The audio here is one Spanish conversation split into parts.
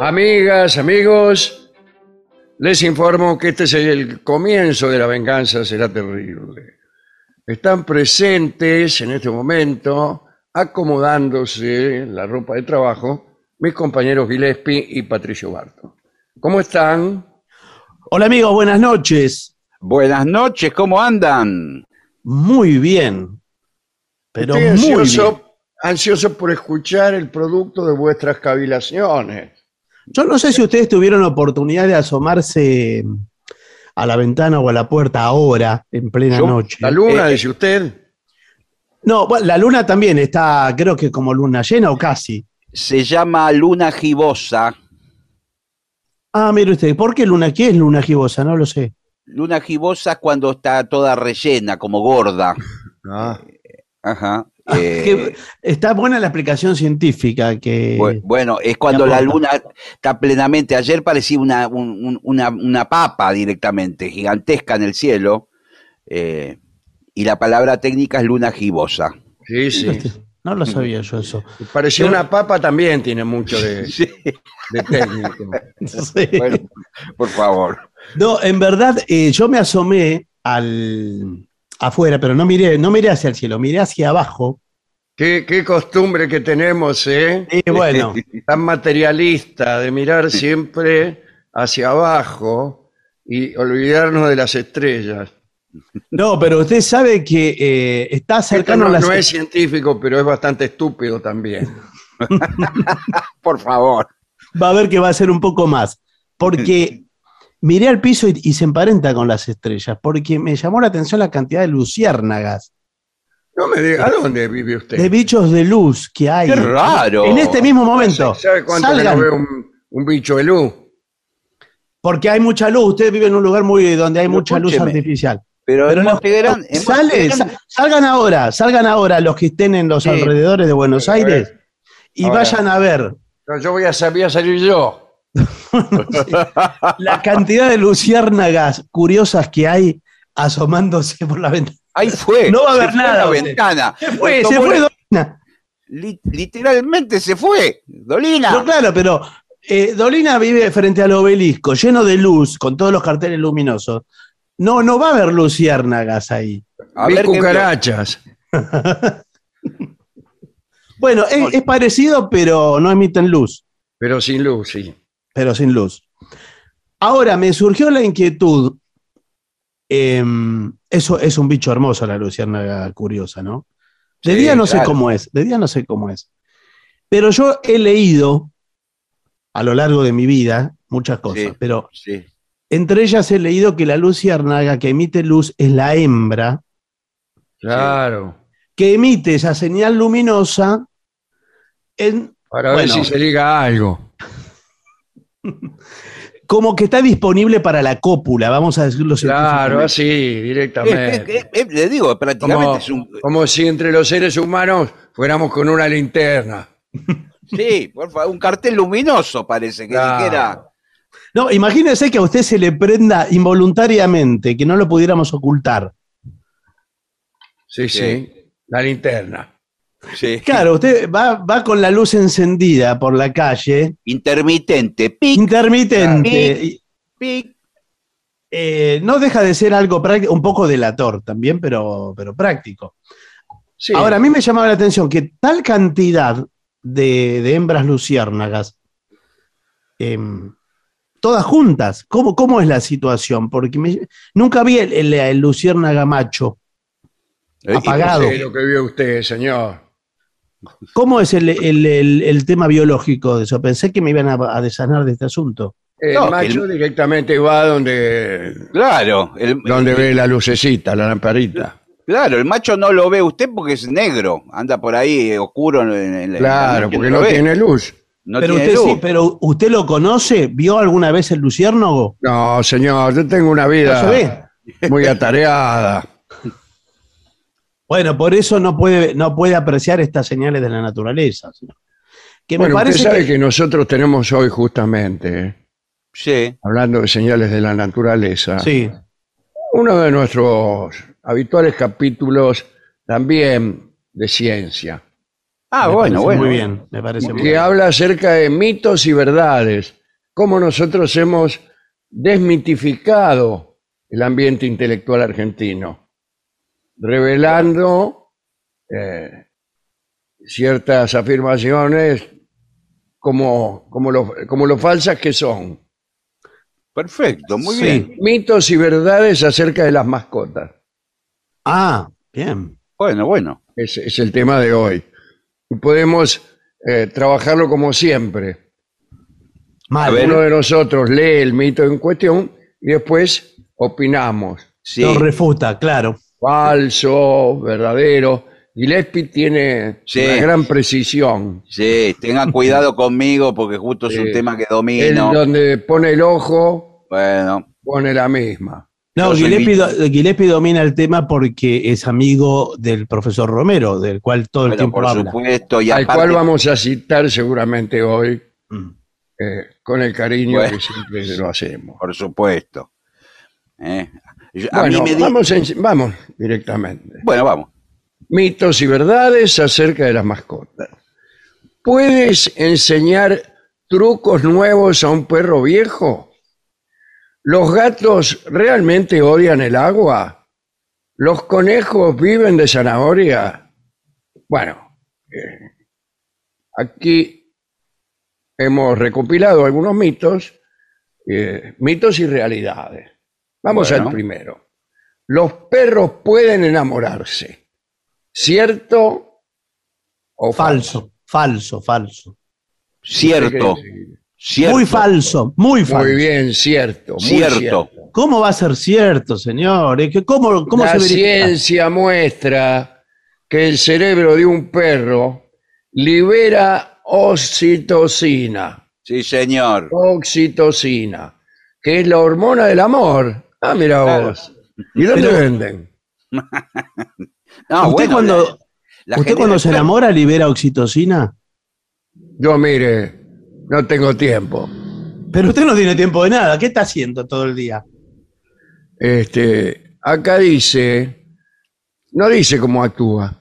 amigas, amigos. Les informo que este es el comienzo de la venganza será terrible. Están presentes en este momento, acomodándose la ropa de trabajo, mis compañeros Gillespie y Patricio Barto. ¿Cómo están? Hola amigos, buenas noches. Buenas noches, ¿cómo andan? Muy bien. Pero Estoy muy ansioso, bien. ansioso por escuchar el producto de vuestras cavilaciones. Yo no sé si ustedes tuvieron oportunidad de asomarse a la ventana o a la puerta ahora, en plena Yo, noche. La luna, Eh, eh. dice usted. No, bueno, la luna también está, creo que como luna llena o casi. Se llama luna gibosa. Ah, mire usted, ¿por qué luna? ¿Qué es luna gibosa? No lo sé. Luna gibosa cuando está toda rellena, como gorda. Ah, Ajá. Ah, eh, está buena la explicación científica que... bu- bueno, es cuando la luna está plenamente. Ayer parecía una, un- un- una, una papa directamente, gigantesca en el cielo. eh, y la palabra técnica es luna gibosa. sí, sí. No lo sabía yo eso. Parecía una papa también tiene mucho de, Sí, de técnico. Sí. bueno, por favor. No, en verdad, eh, yo me asomé al afuera, pero no miré, no miré hacia el cielo, miré hacia abajo. Qué, qué costumbre que tenemos, ¿eh? Y bueno, Tan materialista de mirar siempre hacia abajo y olvidarnos de las estrellas. no, pero usted sabe que eh, está Esto cercano no, a las no es científico, pero es bastante estúpido también. Por favor. va a ver que va a ser un poco más. Porque miré al piso y, y se emparenta con las estrellas, porque me llamó la atención la cantidad de luciérnagas, No me diga, ¿a dónde vive usted? de bichos de luz que hay. Qué raro. En este mismo momento. ¿Sabe cuánto que Salgan, no veo un, un bicho de luz? porque hay mucha luz. Usted vive en un lugar muy donde hay Pero mucha luz artificial. Pero, Pero en no, sale, salgan ahora, salgan ahora los que estén en los Sí. alrededores de Buenos. Aires y Ahora. vayan a ver No, yo voy a, sal- voy a salir yo. la cantidad de luciérnagas curiosas que hay asomándose por la ventana. Ahí fue. No va a haber fue nada, La usted. ventana. Se fue, se fue, la- Dolina. li- literalmente se fue. Dolina. No, claro, pero eh, Dolina vive frente al obelisco, lleno de luz, con todos los carteles luminosos. No, no va a haber luciérnagas ahí. A ver cucarachas. Bueno, es, es parecido, pero no emiten luz, Pero sin luz, sí. Pero sin luz. Ahora, me surgió la inquietud. em, eso es un bicho hermoso, la luciérnaga curiosa, ¿no? De Sí, día no sé cómo es, de día no sé cómo es. Pero yo he leído a lo largo de mi vida muchas cosas, Sí. pero Sí. entre ellas he leído que la luciérnaga que emite luz es la hembra, Claro. que emite esa señal luminosa en, Para ver Bueno. si se liga algo. como que está disponible para la cópula, vamos a decirlo Claro, así, es- directamente. es- es- le digo, prácticamente Como, es un. como si entre los seres humanos fuéramos con una linterna. Sí, por favor, un cartel luminoso parece que Claro. dijera. No, imagínese que a usted se le prenda involuntariamente, que no lo pudiéramos ocultar. Sí, Sí. sí. La linterna. Sí. Claro, usted va, va con la luz encendida por la calle, Intermitente. Pic, intermitente. pic. eh, no deja de ser algo práctico, un poco delator también, pero, pero práctico. Sí. Ahora, a mí me llamaba la atención que tal cantidad de, de hembras luciérnagas, em, todas juntas, ¿cómo, ¿cómo es la situación? Porque me- nunca vi el, el- el luciérnaga macho. Eh, Apagado. Sí, lo que vio usted, señor. ¿Cómo es el, el- el- el tema biológico de eso? Pensé que me iban a, a desanar de este asunto. El No, macho el- directamente va donde, Claro, el, donde el- ve la lucecita, la lamparita. claro, el macho no lo ve usted porque es negro, anda por ahí eh, oscuro en, en- en la Claro, porque no ve. tiene luz. No pero, tiene usted luz. sí, pero usted lo conoce, ¿vio alguna vez el luciérnago? No, señor, yo tengo una ¿No se vida ve? muy atareada. Bueno, por eso no puede, no puede apreciar estas señales de la naturaleza. Que me Bueno, usted parece sabe que, que... nosotros tenemos hoy justamente, eh, Sí, hablando de señales de la naturaleza, Sí, uno de nuestros habituales capítulos también de ciencia, Ah, me bueno, parece bueno. Muy bien, me parece muy que bien. habla acerca de mitos y verdades, cómo nosotros hemos desmitificado el ambiente intelectual argentino, revelando eh, ciertas afirmaciones como, como, lo, como lo falsas que son. Perfecto, muy Sí. bien. Mitos y verdades acerca de las mascotas. Ah, bien. Bueno, bueno. Ese es el tema de hoy. Y podemos eh, trabajarlo como siempre. Uno de nosotros lee el mito en cuestión y después opinamos. Sí. Lo refuta, claro. Falso, verdadero. Gillespie tiene Sí. una gran precisión. Sí, tengan cuidado conmigo porque justo es un Sí. tema que Él domino. donde pone el ojo, Bueno, pone la misma. No, Yo soy Gillespie, mi- do- Gillespie domina el tema porque es amigo del profesor Romero, del cual todo el bueno, tiempo por habla. supuesto. Y al aparte, cual vamos a citar seguramente hoy Mm. eh, con el cariño Bueno. que siempre lo hacemos. por supuesto. Eh, A Bueno, mí me di- vamos, en- vamos directamente. Bueno, vamos. Mitos y verdades acerca de las mascotas. ¿Puedes enseñar trucos nuevos a un perro viejo? ¿Los gatos realmente odian el agua? ¿Los conejos viven de zanahoria? Bueno, eh, aquí hemos recopilado algunos mitos, eh, mitos y realidades. Vamos Bueno. al primero. Los perros pueden enamorarse. ¿Cierto o Falso, falso, falso. Cierto, cierto. Muy falso, muy falso. Muy bien, cierto. muy Cierto. ¿Cómo va a ser cierto, señor? ¿Cómo, cómo La se ciencia muestra que el cerebro de un perro libera oxitocina. Sí, señor. Oxitocina, que es la hormona del amor. Ah, mira Claro. vos. ¿Y dónde Pero- venden? No, ¿Usted bueno, cuando, la- la usted cuando se enamora libera oxitocina? Yo, mire, no tengo tiempo. Pero usted no tiene tiempo de nada. ¿Qué está haciendo todo el día? Este, acá dice, no dice cómo actúa.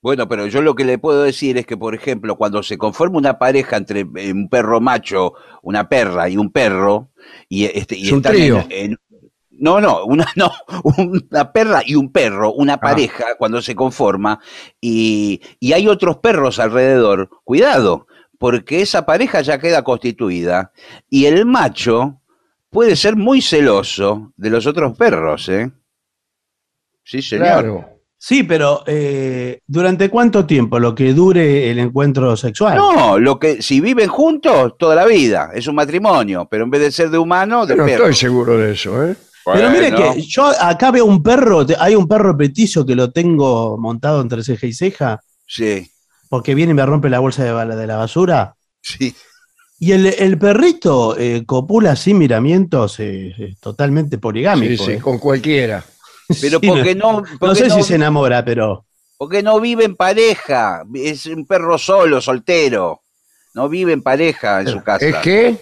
Bueno, pero yo lo que le puedo decir es que, por ejemplo, cuando se conforma una pareja entre eh, un perro macho, una perra y un perro, y, este, y Es un están trío. en- en- no, no, una, no, una perra y un perro, una Ah. pareja, cuando se conforma, y, y hay otros perros alrededor, cuidado, porque esa pareja ya queda constituida, y el macho puede ser muy celoso de los otros perros, ¿eh? Sí, señor. Claro. Sí, pero eh, ¿durante cuánto tiempo lo que dure el encuentro sexual? No, lo que si viven juntos toda la vida, es un matrimonio, pero en vez de ser de humano, de no perro. estoy seguro de eso, ¿eh? Pero mire que yo acá veo un perro, hay un perro petizo que lo tengo montado entre ceja y ceja, Sí, porque viene y me rompe la bolsa de, bala- de la basura. sí. Y el, el perrito eh, copula sin miramientos, eh, eh, totalmente Sí, poligámico. sí, eh. con cualquiera. Pero Sí, porque no, no porque sé no, si se enamora, pero porque no vive en pareja, es un perro solo, soltero. No vive en pareja en su casa. ¿Es que?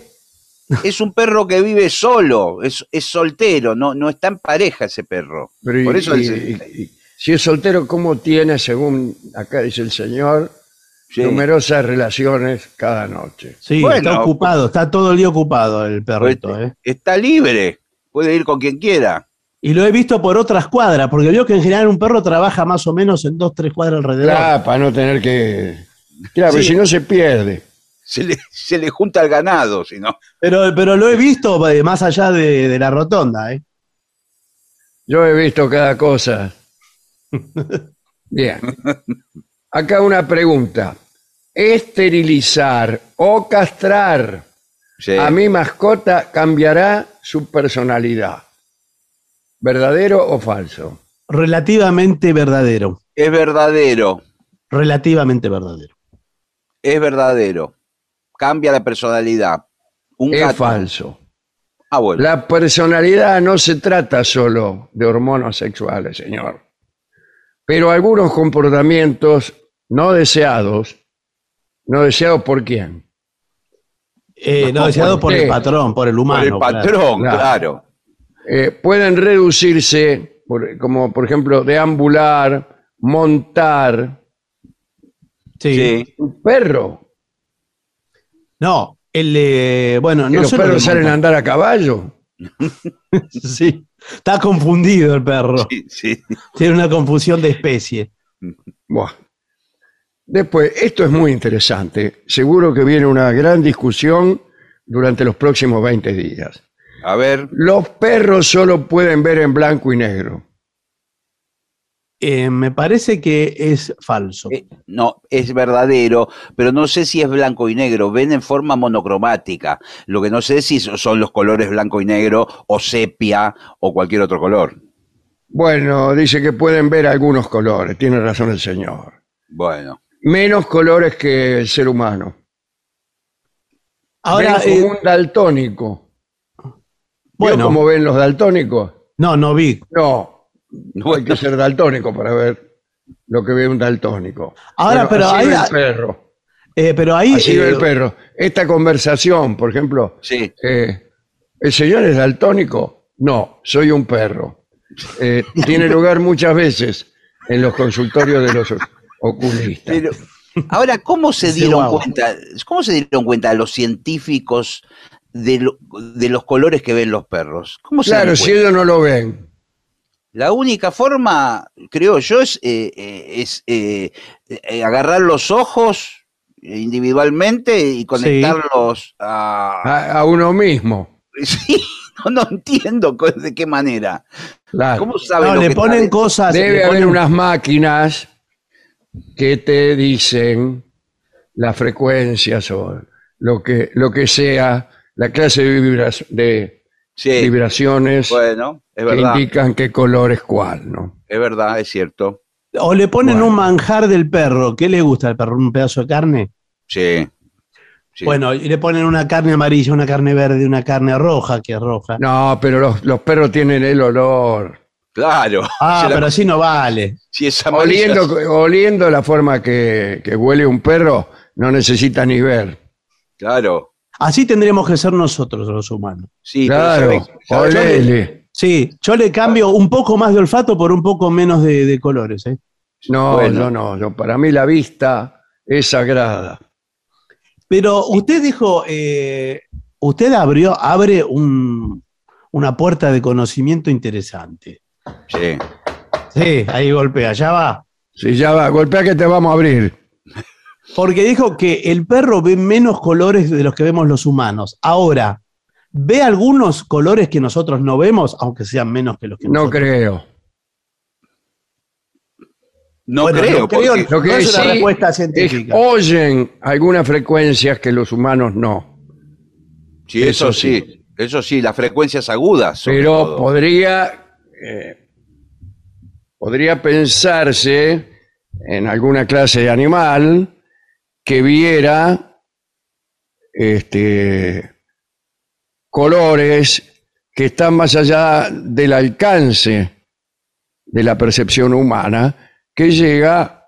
Es un perro que vive solo, es, es soltero, no, no está en pareja ese perro. Pero y- Por eso y- el- y- y- si es soltero, ¿cómo tiene, según acá dice el señor, sí. numerosas relaciones cada noche? sí, Bueno. está ocupado, está todo el día ocupado el perrito. Pues, eh. Está libre, puede ir con quien quiera. Y lo he visto por otras cuadras, porque veo que en general un perro trabaja más o menos en dos, tres cuadras alrededor. Claro, para no tener que... Claro, Sí. si no se pierde. Se le, se le junta el ganado, si no. Pero, pero lo he visto eh, más allá de, de la rotonda. ¿eh? Yo he visto cada cosa. Bien. Acá una pregunta. Esterilizar o castrar Sí. a mi mascota cambiará su personalidad. ¿Verdadero o falso? Relativamente verdadero. Es verdadero. Relativamente verdadero. Es verdadero. Cambia la personalidad. Un Es gato. falso. Ah, bueno. La personalidad no se trata solo de hormonas sexuales, señor. Pero algunos comportamientos no deseados, no deseados por quién? Eh, no, No, deseado por por el patrón, por el Por humano. el claro. patrón, claro. claro. Eh, pueden reducirse, por- como por ejemplo, deambular, montar. Sí. Sí. Un perro. No, el eh, bueno, no los solo perros salen a andar a caballo. Sí. Está confundido el perro. Sí, sí. Tiene una confusión de especie. Buah. Después, esto es muy interesante. Seguro que viene una gran discusión durante los próximos 20 días. A ver, Los perros solo pueden ver en blanco y negro. Eh, me parece que es falso. eh, no, es verdadero, pero no sé si es blanco y negro. Ven en forma monocromática. Lo que no sé si son los colores blanco y negro o sepia o cualquier otro color. Bueno, dice que pueden ver algunos colores. Tiene razón el señor. Bueno, Menos colores que el ser humano. Ahora, como eh, un daltónico. Bueno, ¿Cómo ven los daltónicos? no, no vi. No, no hay que ser daltónico para ver lo que ve un daltónico. Ahora, pero así ahí- ve el perro. Eh, pero ahí. Así ve eh, el perro. Esta conversación, por ejemplo, sí. eh, ¿el señor es daltónico? No, soy un perro. Eh, tiene lugar muchas veces en los consultorios de los oculistas. Pero, ahora, ¿cómo se Sí, dieron cuenta? ¿Cómo se dieron cuenta los científicos de, lo- de los colores que ven los perros? ¿Cómo se Claro, si ellos no lo ven. La única forma, creo yo, es, eh, eh, es eh, eh, agarrar los ojos individualmente y conectarlos a... A, a uno mismo. Sí, no, no entiendo de qué manera. Claro. ¿Cómo saben no, lo le que ponen cosas. Debe le haber ponen- unas máquinas que te dicen las frecuencias o lo que, lo que sea, la clase de, vibra- de Sí, vibraciones bueno, es que verdad, indican qué color es cuál, ¿no? es verdad, es cierto. O le ponen Bueno. un manjar del perro. ¿Qué le gusta al perro? ¿Un pedazo de carne? Sí. sí. Bueno, y le ponen una carne amarilla, una carne verde, una carne roja, que es roja. No, pero los, los perros tienen el olor. Claro. Ah, Si la- pero así no vale. si es amarilla, Oliendo, oliendo la forma que, que huele un perro, no necesita ni ver. Claro. Así tendríamos que ser nosotros los humanos. Sí, pero Claro, ¿sabe- sabe- olele. Sí, yo le cambio un poco más de olfato por un poco menos de, de colores. ¿eh? No, Bueno. no, yo, para mí la vista es sagrada. Pero usted dijo, eh, usted abrió, abre un- una puerta de conocimiento interesante. Sí. Sí, ahí golpea, ya va. Si ya va, golpea que te vamos a abrir. Porque dijo que el perro ve menos colores de los que vemos los humanos. Ahora, ¿ve algunos colores que nosotros no vemos, aunque sean menos que los que No nosotros creo. No Bueno, creo, no creo, Lo que no es una sí respuesta es- científica. oyen algunas frecuencias que los humanos no. sí, eso, eso sí. Eso sí, las frecuencias agudas. Pero todo. podría, eh, podría pensarse en alguna clase de animal que viera este, colores que están más allá del alcance de la percepción humana, que llega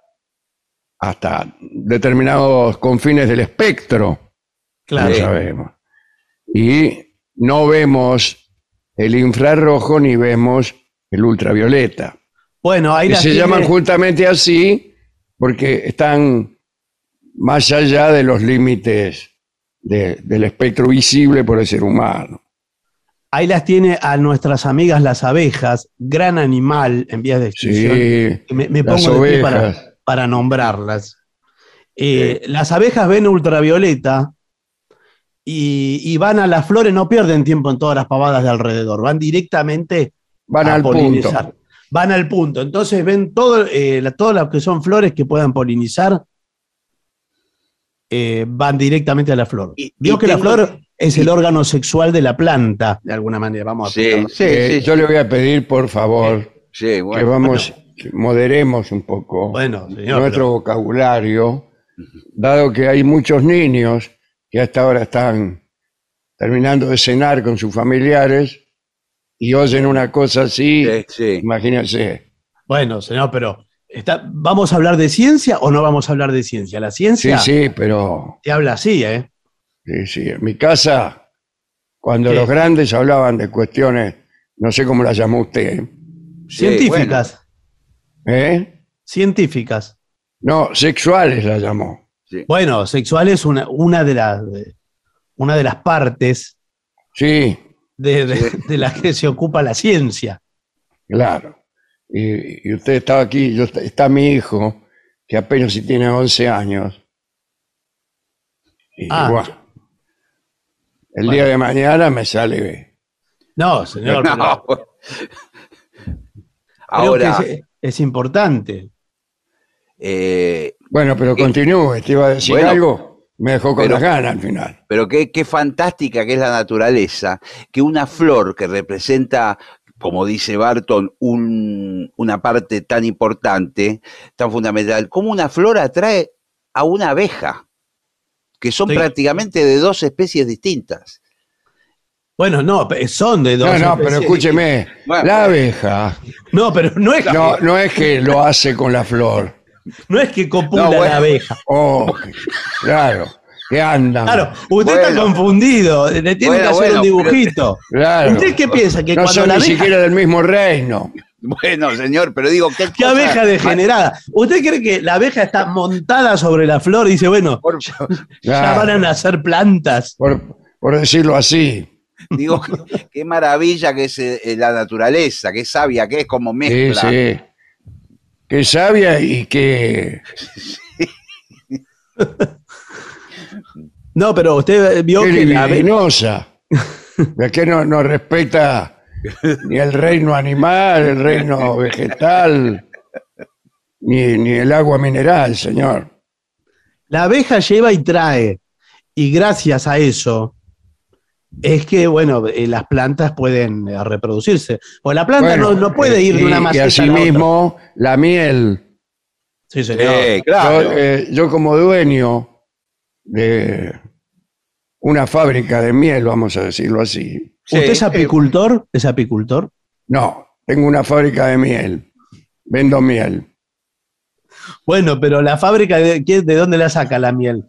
hasta determinados confines del espectro Claro. lo sabemos. Y no vemos el infrarrojo ni vemos el ultravioleta. Bueno, ahí las se tiene- llaman justamente así porque están más allá de los límites de- del espectro visible por el ser humano. Ahí las tiene a nuestras amigas las abejas, gran animal en vías de extinción. Sí, me, me las pongo de pie para, nombrarlas. Eh, Las abejas ven ultravioleta y, y van a las flores, no pierden tiempo en todas las pavadas de alrededor, van directamente Van a al polinizar. punto. Van al punto. Entonces ven todo, eh, la- todas las que son flores que puedan polinizar, eh, van directamente a la flor. Y- Vio y que la flor es el órgano sexual de la planta, de alguna manera. Vamos a Sí, explicarlo. sí, Eh, sí. yo le voy a pedir, por favor, Sí, que bueno. vamos, que moderemos un poco Bueno, señor, nuestro pero- vocabulario, dado que hay muchos niños que hasta ahora están terminando de cenar con sus familiares y oyen una cosa así, Sí, sí. imagínense. Bueno, señor, pero está, ¿vamos a hablar de ciencia o no vamos a hablar de ciencia? La Sí, ciencia sí, pero te habla así, ¿eh? sí, sí. en mi casa, cuando ¿Qué? los grandes hablaban de cuestiones, no sé cómo las llamó usted, Sí, Científicas, ¿eh? científicas. No, sexuales las llamó. Bueno, sexual es una, una, de, las, una de las partes Sí, de, de- de las que se ocupa la ciencia. Claro. Y, y usted estaba aquí, yo, está mi hijo, que apenas si tiene 11 años. Y Ah. bueno, el día de mañana me sale. No, señor, pero No. creo Ahora, que es, es importante. eh, Bueno, pero continúe, te iba a decir Bueno, algo, me dejó con pero- las ganas al final. pero qué, qué fantástica que es la naturaleza, que una flor que representa, como dice Barton, un- una parte tan importante, tan fundamental, como una flor atrae a una abeja, que son Sí. prácticamente de dos especies distintas. Bueno, no, son de dos. No, no, pero escúcheme, Bueno, la abeja No, pero no es, no, no es que lo hace con la flor. no es que copula No, bueno. la abeja. Oh, claro, que andan. Claro, usted está confundido. Le tiene Bueno, que hacer bueno, un dibujito. Claro. ¿Usted qué piensa? Que No cuando son la ni abeja, siquiera del mismo reino. Bueno, señor, pero digo, ¿qué, qué cosa- abeja degenerada? ¿Usted cree que la abeja está montada sobre la flor y dice, bueno, Por- ya Claro. van a nacer plantas? por, por decirlo así. digo, qué, qué maravilla que es eh, la naturaleza, qué sabia que es como Sí, mezcla. sí. Que sabia y que. No, pero usted vio que que la. De que no, no respeta ni el reino animal, el reino vegetal, ni, ni el agua mineral, señor. La abeja lleva y trae. Y gracias a eso es que, bueno, eh, las plantas pueden eh, reproducirse. O la planta Bueno, no, no puede ir de una maceta Y a la otra. asimismo, la miel. Sí, señor. Sí, claro. Yo, eh, yo como dueño de una fábrica de miel, vamos a decirlo así. Sí, ¿Usted es eh, apicultor? ¿Es apicultor? No, tengo una fábrica de miel. Vendo miel. Bueno, pero la fábrica, de, ¿quién- ¿de dónde la saca la miel?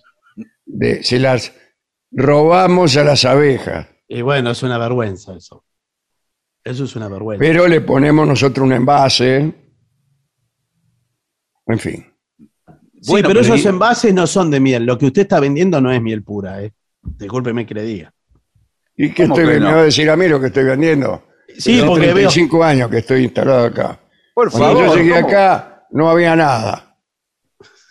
De, se las robamos a las abejas, Y bueno, es una vergüenza eso. Eso es una vergüenza. pero le ponemos nosotros un envase, En fin. Sí, pero pero esos y- envases no son de miel. Lo que usted está vendiendo no es miel pura, ¿eh? Discúlpeme que le diga. ¿Y qué ¿Cómo estoy, que me va a decir a mí lo que estoy vendiendo? Sí, porque veo. 35 años que estoy instalado acá. Por Cuando favor. yo llegué ¿cómo? acá no había nada.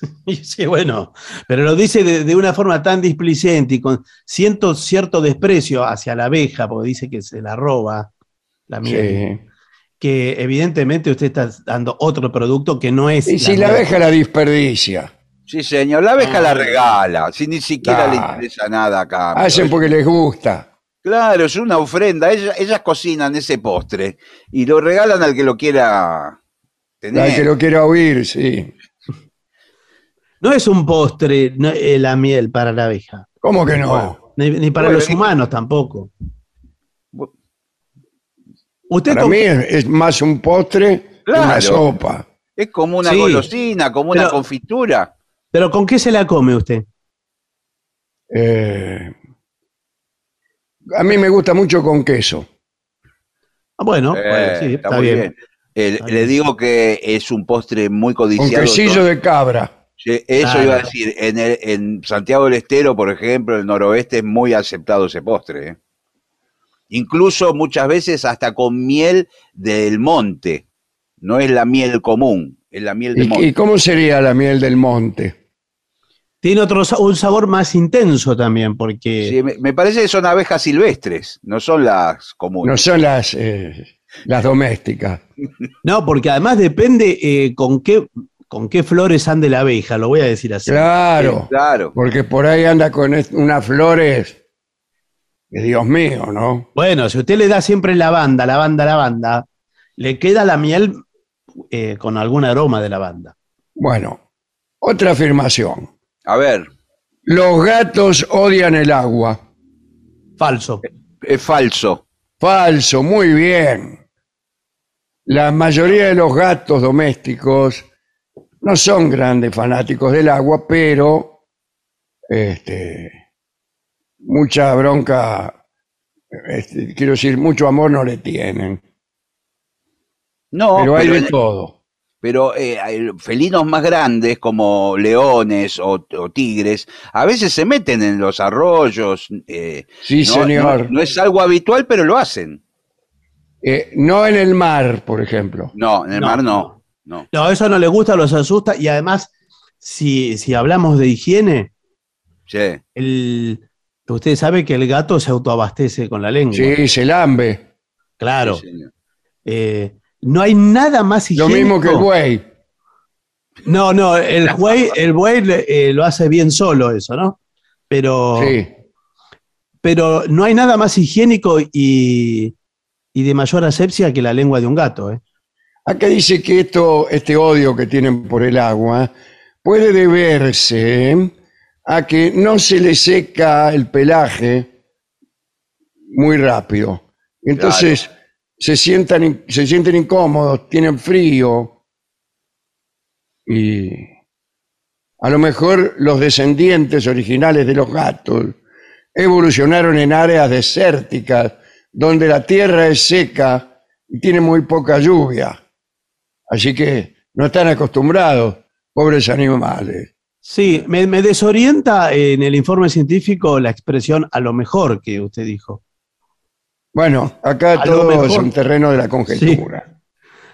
Sí, bueno, pero lo dice de, de una forma tan displicente y con siento cierto desprecio hacia la abeja, porque dice que se la roba la miel, Sí. Que evidentemente usted está dando otro producto que no es. Y si la abeja la desperdicia, Sí, señor. La abeja Ah. la regala. Si ni siquiera le Claro. interesa nada acá. hacen porque les gusta. Claro, es una ofrenda. Ellas, ellas cocinan ese postre y lo regalan al que lo quiera tener. Al que lo quiera oír, sí. No es un postre no, eh, la miel para la abeja, ¿Cómo que no? ni, ni para Bueno, los humanos tampoco. Usted Para con- mí es, es más un postre que una sopa. Es como una Sí. golosina, como una confitura. ¿Pero con qué se la come usted? Eh, a mí me gusta mucho con queso. Ah, bueno, Eh, bueno, sí, está, muy bien. Eh, Está le bien. digo que es un postre muy Con codiciado. quesillo de cabra. Sí, Eso Claro. iba a decir, en, el- en Santiago del Estero, por ejemplo, el noroeste es muy aceptado ese postre. ¿eh? Incluso muchas veces hasta con miel del monte. No es la miel común, es la miel del ¿Y, y monte. cómo sería la miel del monte? Tiene otro, un sabor más intenso también, porque Sí, me, me parece que son abejas silvestres, no son las comunes. No son las, eh, las domésticas. no, porque además depende eh, con qué con qué flores ande la abeja, lo voy a decir así. Claro, Claro. porque por ahí anda con unas flores. Que Dios mío, ¿no? Bueno, si usted le da siempre lavanda, lavanda, lavanda, le queda la miel eh, con algún aroma de lavanda. Bueno, otra afirmación. A ver, Los gatos odian el agua. Falso. es falso. Falso, muy bien. La mayoría de los gatos domésticos no son grandes fanáticos del agua, pero este, mucha bronca, este, quiero decir, mucho amor no le tienen. No, pero hay pero de en- todo. pero eh, hay felinos más grandes como leones o, o tigres a veces se meten en los arroyos. eh, Sí, no, señor. no- no es algo habitual, pero lo hacen. Eh, no en el mar, por ejemplo. No, en el No, mar no. no. No, eso no le gusta, los asusta y además, si, si hablamos de higiene, Sí. el, usted sabe que el gato se autoabastece con la lengua. Sí, se lambe. Claro. Sí. Eh, no hay nada más Lo higiénico. mismo que el buey. No, no, el buey, el buey eh, lo hace bien solo eso, ¿no? Pero, Sí. pero no hay nada más higiénico y, y de mayor asepsia que la lengua de un gato, ¿eh? Acá dice que esto, este odio que tienen por el agua puede deberse a que no se le seca el pelaje muy rápido. Entonces se, sientan, se sienten incómodos, tienen frío y a lo mejor los descendientes originales de los gatos evolucionaron en áreas desérticas donde la tierra es seca y tiene muy poca lluvia. Así que no están acostumbrados, pobres animales. Sí, me, me desorienta en el informe científico la expresión a lo mejor que usted dijo. Bueno, acá A todo es un terreno de la conjetura.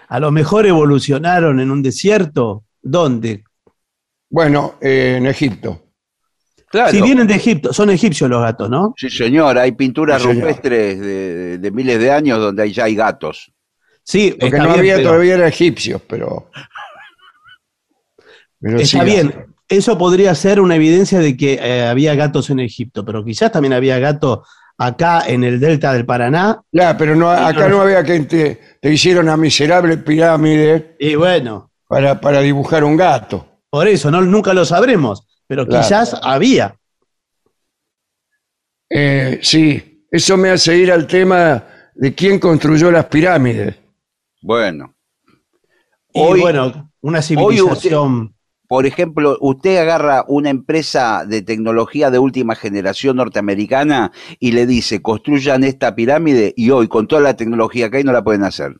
A lo mejor evolucionaron en un desierto. ¿Dónde? Bueno, eh, en Egipto. Claro. Si vienen de Egipto, son egipcios los gatos, ¿no? Sí, señor. Hay pinturas Sí, rupestres de, miles de años donde ya hay gatos. Sí, Lo que está no bien, había pero- todavía era egipcios, pero. pero Está sí, bien. Eso podría ser una evidencia de que eh, había gatos en Egipto, pero quizás también había gatos acá en el delta del Paraná. Ya, pero no, acá no había que te, te hicieron una miserable pirámide Y bueno, para, para dibujar un gato. por eso no, nunca lo sabremos, pero Claro. quizás había. Eh, sí, eso me hace ir al tema de quién construyó las pirámides. Bueno. Y Hoy- bueno, una usted- civilización. Por ejemplo, usted agarra una empresa de tecnología de última generación norteamericana y le dice, construyan esta pirámide y hoy con toda la tecnología que hay no la pueden hacer.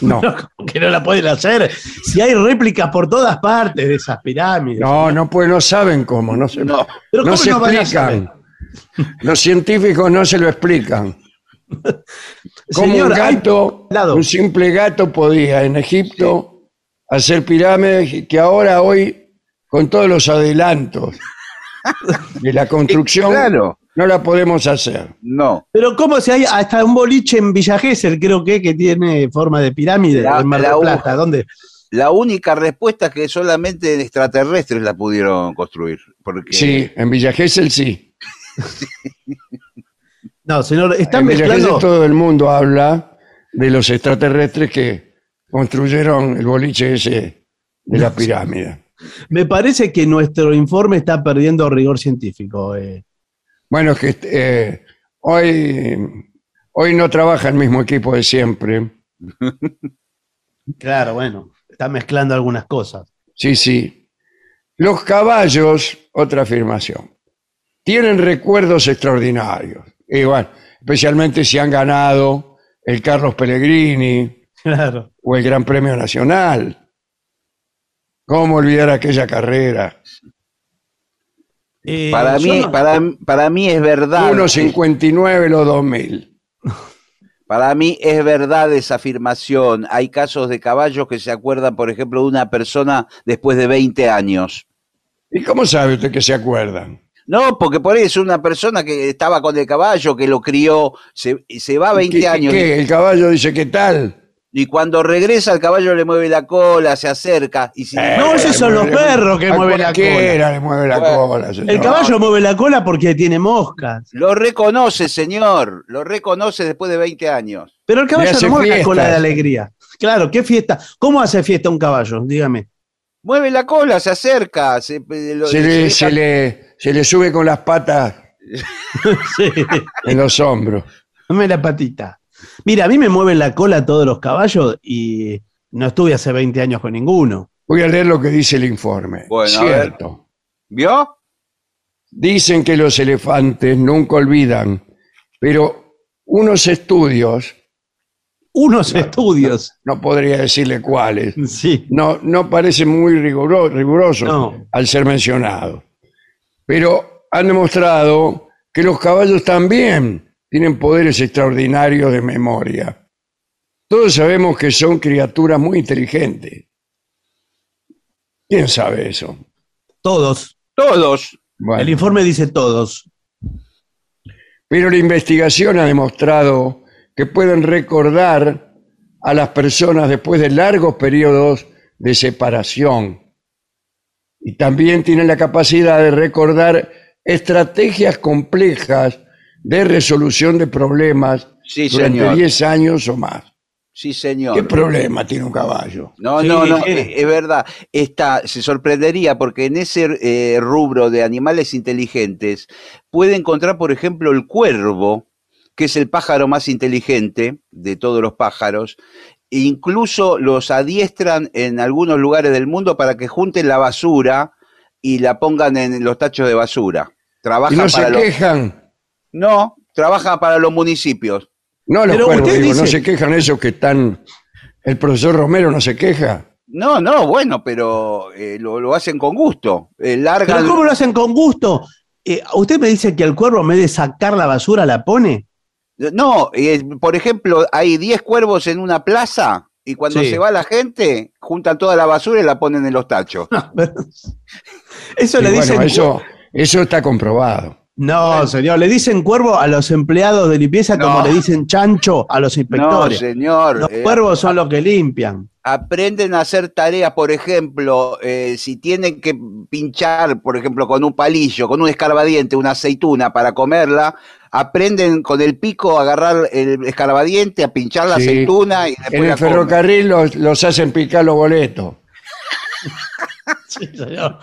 No, ¿Cómo que no la pueden hacer? Si hay réplicas por todas partes de esas pirámides. no, no, pues no saben cómo, no se, no. Pero ¿cómo se no a explican. Los científicos no se lo explican. Como Señor, un gato, un simple gato podía en Egipto hacer pirámides que ahora hoy, con todos los adelantos de la construcción, Claro. no la podemos hacer. No. Pero ¿cómo si hay hasta un boliche en Villa Gesell, creo que, que tiene forma de pirámide, La- en Mar del Plata? ¿Dónde? La única respuesta es que solamente extraterrestres la pudieron construir. Porque Sí, en Villa Gesell sí. No, señor, están en Villa mezclando. Gesell todo el mundo habla de los extraterrestres que construyeron el boliche ese de la pirámide. Me parece que nuestro informe está perdiendo rigor científico. eh. Bueno, es que eh, hoy, hoy no trabaja el mismo equipo de siempre. Claro, bueno, está mezclando algunas cosas. Sí, sí. Los caballos, otra afirmación, tienen recuerdos extraordinarios. Igual, especialmente si han ganado el Carlos Pellegrini Claro. o el Gran Premio Nacional. ¿Cómo olvidar aquella carrera? Eh, para, mí, no- para, para mí es verdad. 1.59 los 2000. Para mí es verdad esa afirmación. Hay casos de caballos que se acuerdan, por ejemplo, de una persona después de 20 años. ¿Y cómo sabe usted que se acuerdan? No, porque por ahí es una persona que estaba con el caballo, que lo crió, se, se va 20 ¿Qué- años qué? El caballo dice, ¿qué tal? Y cuando regresa el caballo le mueve la cola, se acerca y si No, esos son los perros que mueven la cola. le mueve la Bueno, cola. señor. El caballo mueve la cola porque tiene moscas. lo reconoce, señor, lo reconoce después de 20 años. Pero el caballo no mueve la cola de alegría. Claro, ¿qué fiesta? ¿Cómo hace fiesta un caballo? Dígame. Mueve la cola, se acerca, se, lo- se, se le, deja- se, le, se le sube con las patas Sí. en los hombros. Dame la patita. Mira, a mí me mueven la cola todos los caballos y no estuve hace 20 años con ninguno. Voy a leer lo que dice el informe. Bueno, a ver. Cierto. ¿Vio? Dicen que los elefantes nunca olvidan, pero unos estudios, Unos estudios. no podría decirle cuáles, Sí. no, no parecen muy riguro- rigurosos No. al ser mencionados. Pero han demostrado que los caballos también tienen poderes extraordinarios de memoria. Todos sabemos que son criaturas muy inteligentes. ¿Quién sabe eso? Todos. Todos. Bueno, El informe dice todos. pero la investigación ha demostrado que pueden recordar a las personas después de largos periodos de separación. Y también tienen la capacidad de recordar estrategias complejas de resolución de problemas Sí, durante señor. 10 años o más. Sí, señor. ¿Qué problema tiene un caballo? No, Sí, no, no, eh, es verdad. Está, se sorprendería porque en ese eh, rubro de animales inteligentes puede encontrar, por ejemplo, el cuervo, que es el pájaro más inteligente de todos los pájaros. E incluso los adiestran en algunos lugares del mundo para que junten la basura y la pongan en los tachos de basura. Y Trabajan no se para los, quejan. No, trabaja para los municipios. No, los Pero cuervos, usted digo, no se quejan esos que están... El profesor Romero no se queja. No, no, bueno, pero eh, lo, lo hacen con gusto. Eh, ¿Pero cómo lo hacen con gusto? Eh, ¿Usted me dice que el cuervo en vez de sacar la basura la pone? No, eh, por ejemplo, hay 10 cuervos en una plaza y cuando Sí. se va la gente, juntan toda la basura y la ponen en los tachos. Eso Y le bueno, dicen. eso, eso está comprobado. No, señor, le dicen cuervo a los empleados de limpieza como No. le dicen chancho a los No, inspectores. señor. los eh, cuervos son los que limpian. aprenden a hacer tareas, por ejemplo, eh, si tienen que pinchar, por ejemplo, con un palillo, con un escarbadiente, una aceituna para comerla, aprenden con el pico a agarrar el escarbadiente, a pinchar la Sí. aceituna y después En la el ferrocarril los, los hacen picar los boletos. Sí, señor.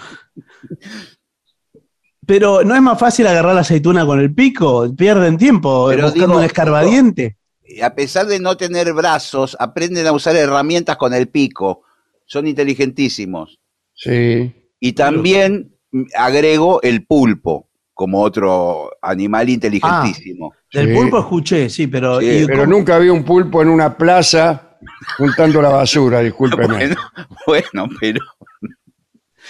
Pero no es más fácil agarrar la aceituna con el pico, pierden tiempo Pero buscando digo, un escarbadiente. a pesar de no tener brazos, aprenden a usar herramientas con el pico. Son inteligentísimos. Sí. Y también agrego el pulpo como otro animal inteligentísimo. Del Sí. pulpo escuché, sí, pero. Sí, ¿y Pero cómo? nunca vi un pulpo en una plaza juntando la basura, discúlpeme. Bueno, bueno, pero.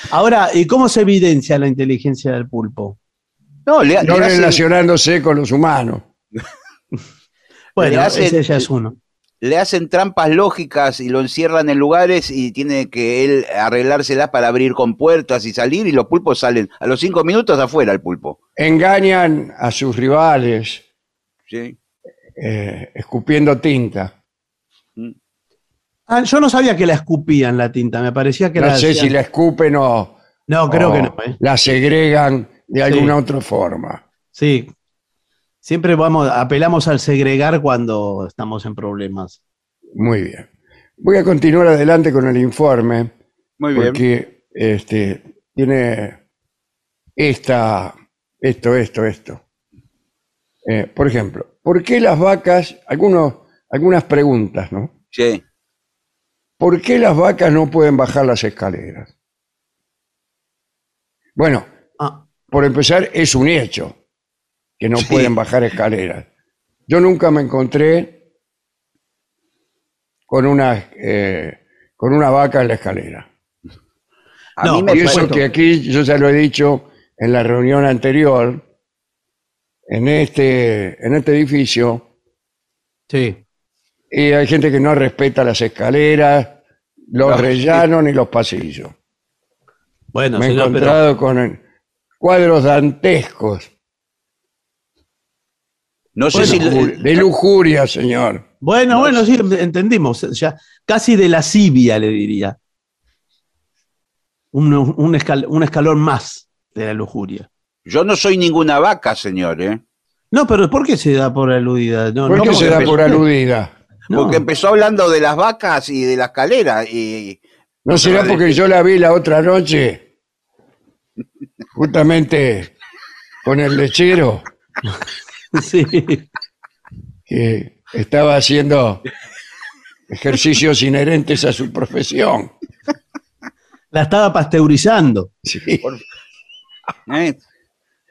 Ahora, ¿y cómo se evidencia la inteligencia del pulpo? No, le, No le hacen- relacionándose con los humanos. Bueno, Le hacen- ese ya es uno. le hacen trampas lógicas y lo encierran en lugares y tiene que él arreglárselas para abrir con puertas y salir y los pulpos salen a los cinco minutos afuera el pulpo. Engañan a sus rivales ¿sí? eh, escupiendo tinta. Ah, yo no sabía que la escupían la tinta, me parecía que No la sé hacían- si la escupen o, No, creo o que no. ¿eh? la segregan de alguna otra forma. Sí. Siempre vamos, apelamos al segregar cuando estamos en problemas. Muy bien. Voy a continuar adelante con el informe Muy bien. porque este, tiene esta, esto, esto, esto. Eh, por ejemplo, ¿por qué las vacas, algunos, algunas preguntas, ¿no? Sí. ¿Por qué las vacas no pueden bajar las escaleras? Bueno, Ah, por empezar, es un hecho que no Sí. pueden bajar escaleras. Yo nunca me encontré con una, eh, con una vaca en la escalera. A No, mí me Y eso que aquí yo ya lo he dicho en la reunión anterior, en este, en este edificio, sí. Y hay gente que no respeta las escaleras, los No. rellanos ni los pasillos. Bueno, me he señor, pero- encontrado con cuadros dantescos no sé Bueno, si de lujuria, señor. Bueno, bueno, sí, entendimos. Ya, casi de lascivia, le diría. Un, un, escal- un escalón más de la lujuria. yo no soy ninguna vaca, señor, ¿eh? No, pero ¿por qué se da por aludida? No, ¿Por no, qué se porque- da por aludida? No. Porque empezó hablando de las vacas y de la escalera y ¿No será porque yo la vi la otra noche? Justamente con el lechero Sí. que estaba haciendo ejercicios inherentes a su profesión. La estaba pasteurizando. Sí. ¿eh?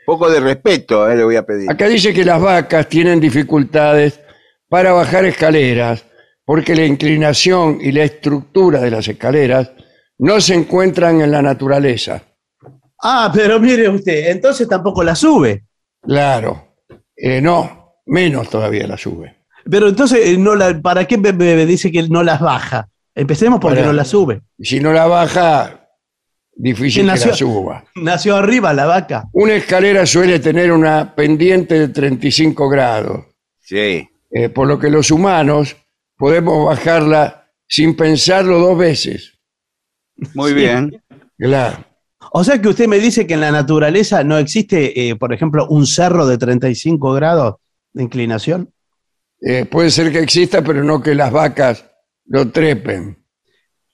poco de respeto, ¿eh? le voy a pedir. Acá dice que las vacas tienen dificultades para bajar escaleras porque la inclinación y la estructura de las escaleras no se encuentran en la naturaleza. Ah, pero mire usted, entonces tampoco la sube. Claro. Eh, no, menos todavía la sube. Pero entonces, eh, no la, ¿para qué me, me dice que no las baja? Empecemos porque Para- no la sube. Y Si no la baja, difícil ¿Quién que la nació? suba. Nació arriba la vaca. Una escalera suele tener una pendiente de 35 grados, Sí. Eh, por lo que los humanos podemos bajarla sin pensarlo dos veces. Muy Sí. bien. Claro. O sea que usted me dice que en la naturaleza no existe, eh, por ejemplo, un cerro de 35 grados de inclinación. Eh, puede ser que exista, pero no que las vacas lo trepen.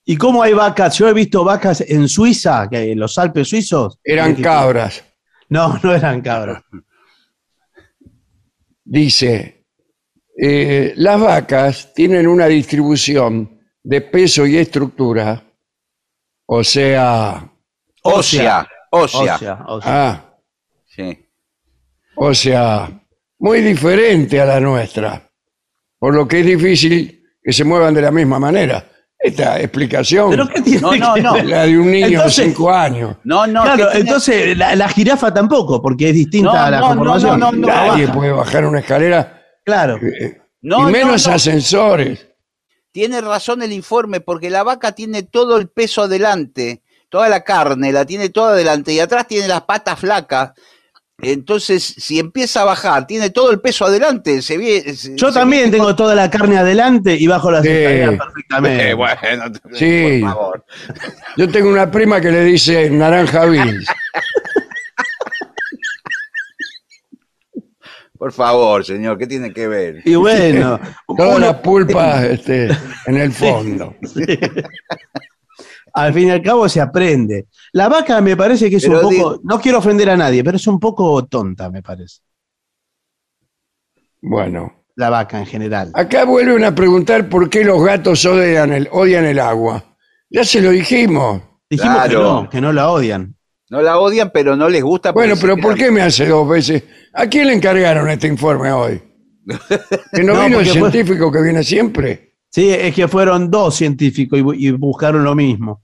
¿Y cómo hay vacas? Yo he visto vacas en Suiza, que en los Alpes suizos. Eran que- cabras. No, no eran cabras. Dice, eh, las vacas tienen una distribución de peso y estructura, o sea, Ósea. Ósea. O sea, o sea. ah, Sí. o sea, muy diferente a la nuestra, por lo que es difícil que se muevan de la misma manera. Esta explicación ¿Pero qué tiene No, no, que no. ver? es la de un niño Entonces- de 5 años. No, no, claro, tiene- entonces la, la jirafa tampoco, porque es distinta No, a la no, no, no, no, Nadie baja. puede bajar una escalera, Claro. eh, no, y menos no, no. ascensores. Tiene razón el informe, porque la vaca tiene todo el peso adelante, toda la carne la tiene toda adelante y atrás tiene las patas flacas. Entonces, si empieza a bajar, tiene todo el peso adelante. Se ve, se- Yo se también ve- tengo toda la carne adelante y bajo las Sí. escaleras perfectamente. Eh, bueno, Sí. por favor. Yo tengo una prima que le dice naranja Bills. Por favor, señor, ¿qué tiene que ver? Y bueno, Toda la pulpa este, en el fondo. al fin y al cabo se aprende. La vaca me parece que es Pero un poco, digo- no quiero ofender a nadie, pero es un poco tonta, me parece. Bueno, La vaca en general. acá vuelven a preguntar por qué los gatos odian el, odian el agua. Ya se lo dijimos. Dijimos que no, que no la odian. No la odian, pero no les gusta. Bueno, pero ¿por qué me hace dos veces? ¿A quién le encargaron este informe hoy? ¿Que no, No, vino el porque fue- científico que viene siempre? Sí, es que fueron dos científicos y, bu- y buscaron lo mismo.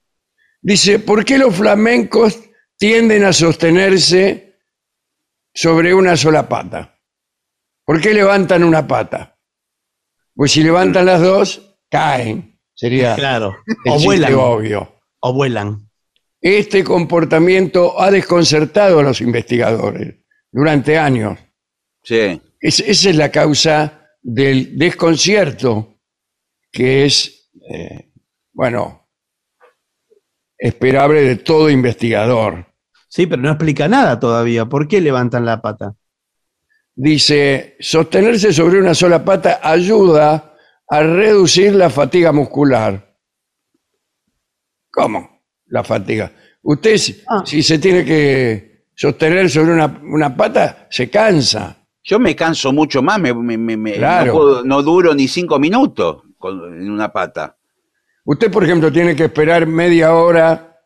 Dice, ¿por qué los flamencos tienden a sostenerse sobre una sola pata? ¿Por qué levantan una pata? Pues si levantan las dos, caen. Sería Claro. el O chiste vuelan. obvio. O vuelan. Este comportamiento ha desconcertado a los investigadores durante años. Sí. Es- esa es la causa del desconcierto que es, eh, bueno, esperable de todo investigador. Sí, pero no explica nada todavía. ¿Por qué levantan la pata? Dice, sostenerse sobre una sola pata ayuda a reducir la fatiga muscular. ¿Cómo? La fatiga. Usted, si- Ah. si se tiene que sostener sobre una, una pata, se cansa. Yo me canso mucho más, me, me- me- me- Claro. no, puedo- no duro ni cinco minutos con- en una pata. Usted, por ejemplo, tiene que esperar media hora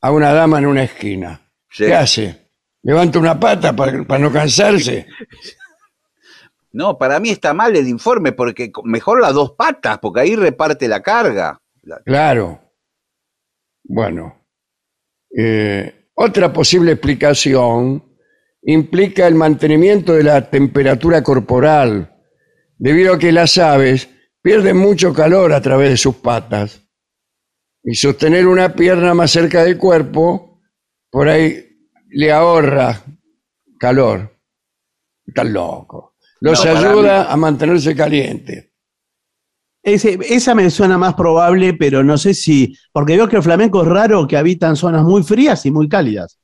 a una dama en una esquina. Sí. ¿Qué hace? ¿Levanta una pata para, para no cansarse? No, para mí está mal el informe, porque mejor las dos patas, porque ahí reparte la carga. La- Claro. Bueno. eh, otra posible explicación implica el mantenimiento de la temperatura corporal, debido a que las aves pierden mucho calor a través de sus patas. Y sostener una pierna más cerca del cuerpo, por ahí le ahorra calor. Están loco. Los No, ayuda a mantenerse calientes. Ese- esa me suena más probable, pero no sé si. Porque veo que el flamenco es raro que habita en zonas muy frías y muy cálidas.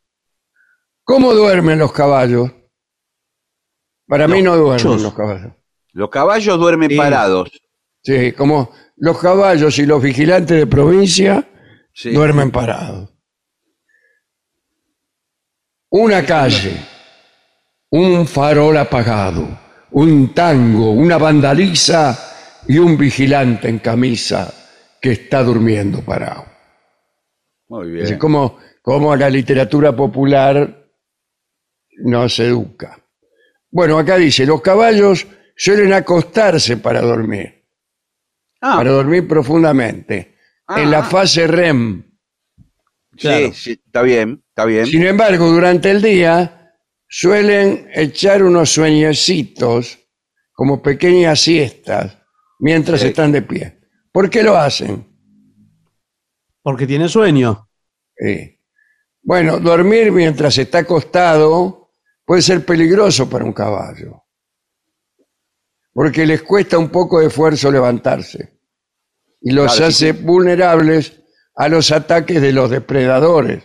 ¿Cómo duermen los caballos? Para mí no duermen Chos. los caballos. Los caballos duermen Sí. parados. Sí, como los caballos y los vigilantes de provincia Sí. duermen parados. Una calle, un farol apagado, un tango, una vandaliza y un vigilante en camisa que está durmiendo parado. Muy Es bien. decir, cómo, cómo la literatura popular nos educa. Bueno, acá dice, los caballos suelen acostarse para dormir, Ah, para dormir profundamente, Ah, en la ah. fase REM. sí, sí, está bien, está bien. Sin embargo, durante el día suelen echar unos sueñecitos como pequeñas siestas mientras Sí. están de pie. ¿Por qué lo hacen? Porque tiene sueño. Sí. Bueno, dormir mientras está acostado puede ser peligroso para un caballo, porque les cuesta un poco de esfuerzo levantarse y los Claro, sí, hace vulnerables a los ataques de los depredadores,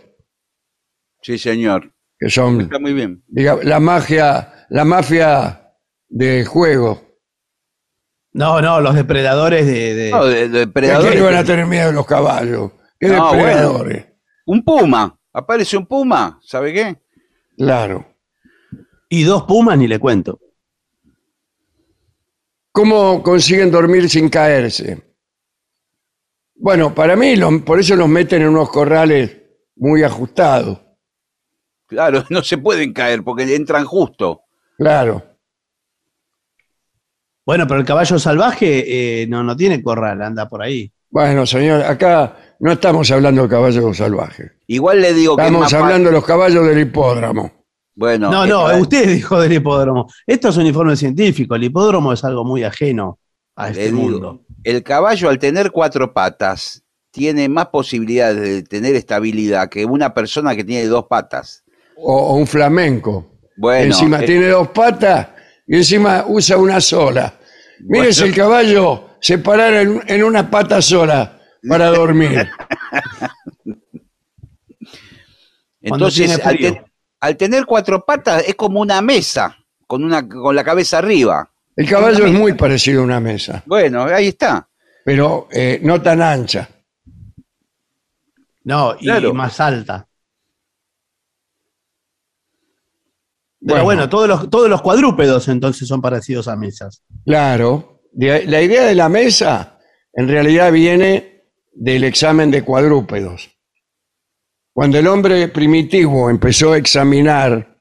Sí, señor. que son Está muy bien. la magia, la mafia de juego. No, no, los depredadores de. de- No, de, de ¿A quién depredadores. van a tener miedo a los caballos? ¿Qué No, depredadores? Un puma. Aparece un puma. ¿Sabe qué? Claro. Y dos pumas ni le cuento. ¿Cómo consiguen dormir sin caerse? Bueno, para mí, lo- por eso los meten en unos corrales muy ajustados. Claro, no se pueden caer porque entran justo. Claro. Bueno, pero el caballo salvaje eh, no, no tiene corral, anda por ahí. Bueno, señor, acá no estamos hablando de caballos salvajes. Igual le digo que es Estamos más hablando de los caballos del hipódromo. Bueno, No, no, usted dijo del hipódromo. Esto es un informe científico. El hipódromo es algo muy ajeno a este digo, mundo. el caballo al tener cuatro patas tiene más posibilidades de tener estabilidad que una persona que tiene dos patas. O, o un flamenco. Bueno, encima eh, tiene dos patas y encima usa una sola. Mire Bueno. si el caballo se parara en, en una pata sola para dormir. entonces tiene al, frío. ten- al tener cuatro patas es como una mesa con una con la cabeza arriba. El caballo es muy parecido a una mesa, Bueno, ahí está. pero eh, no tan ancha. No, y Claro. más alta. Pero bueno, todos, los, todos los cuadrúpedos entonces son parecidos a mesas. Claro. La idea de la mesa en realidad viene del examen de cuadrúpedos. Cuando el hombre primitivo empezó a examinar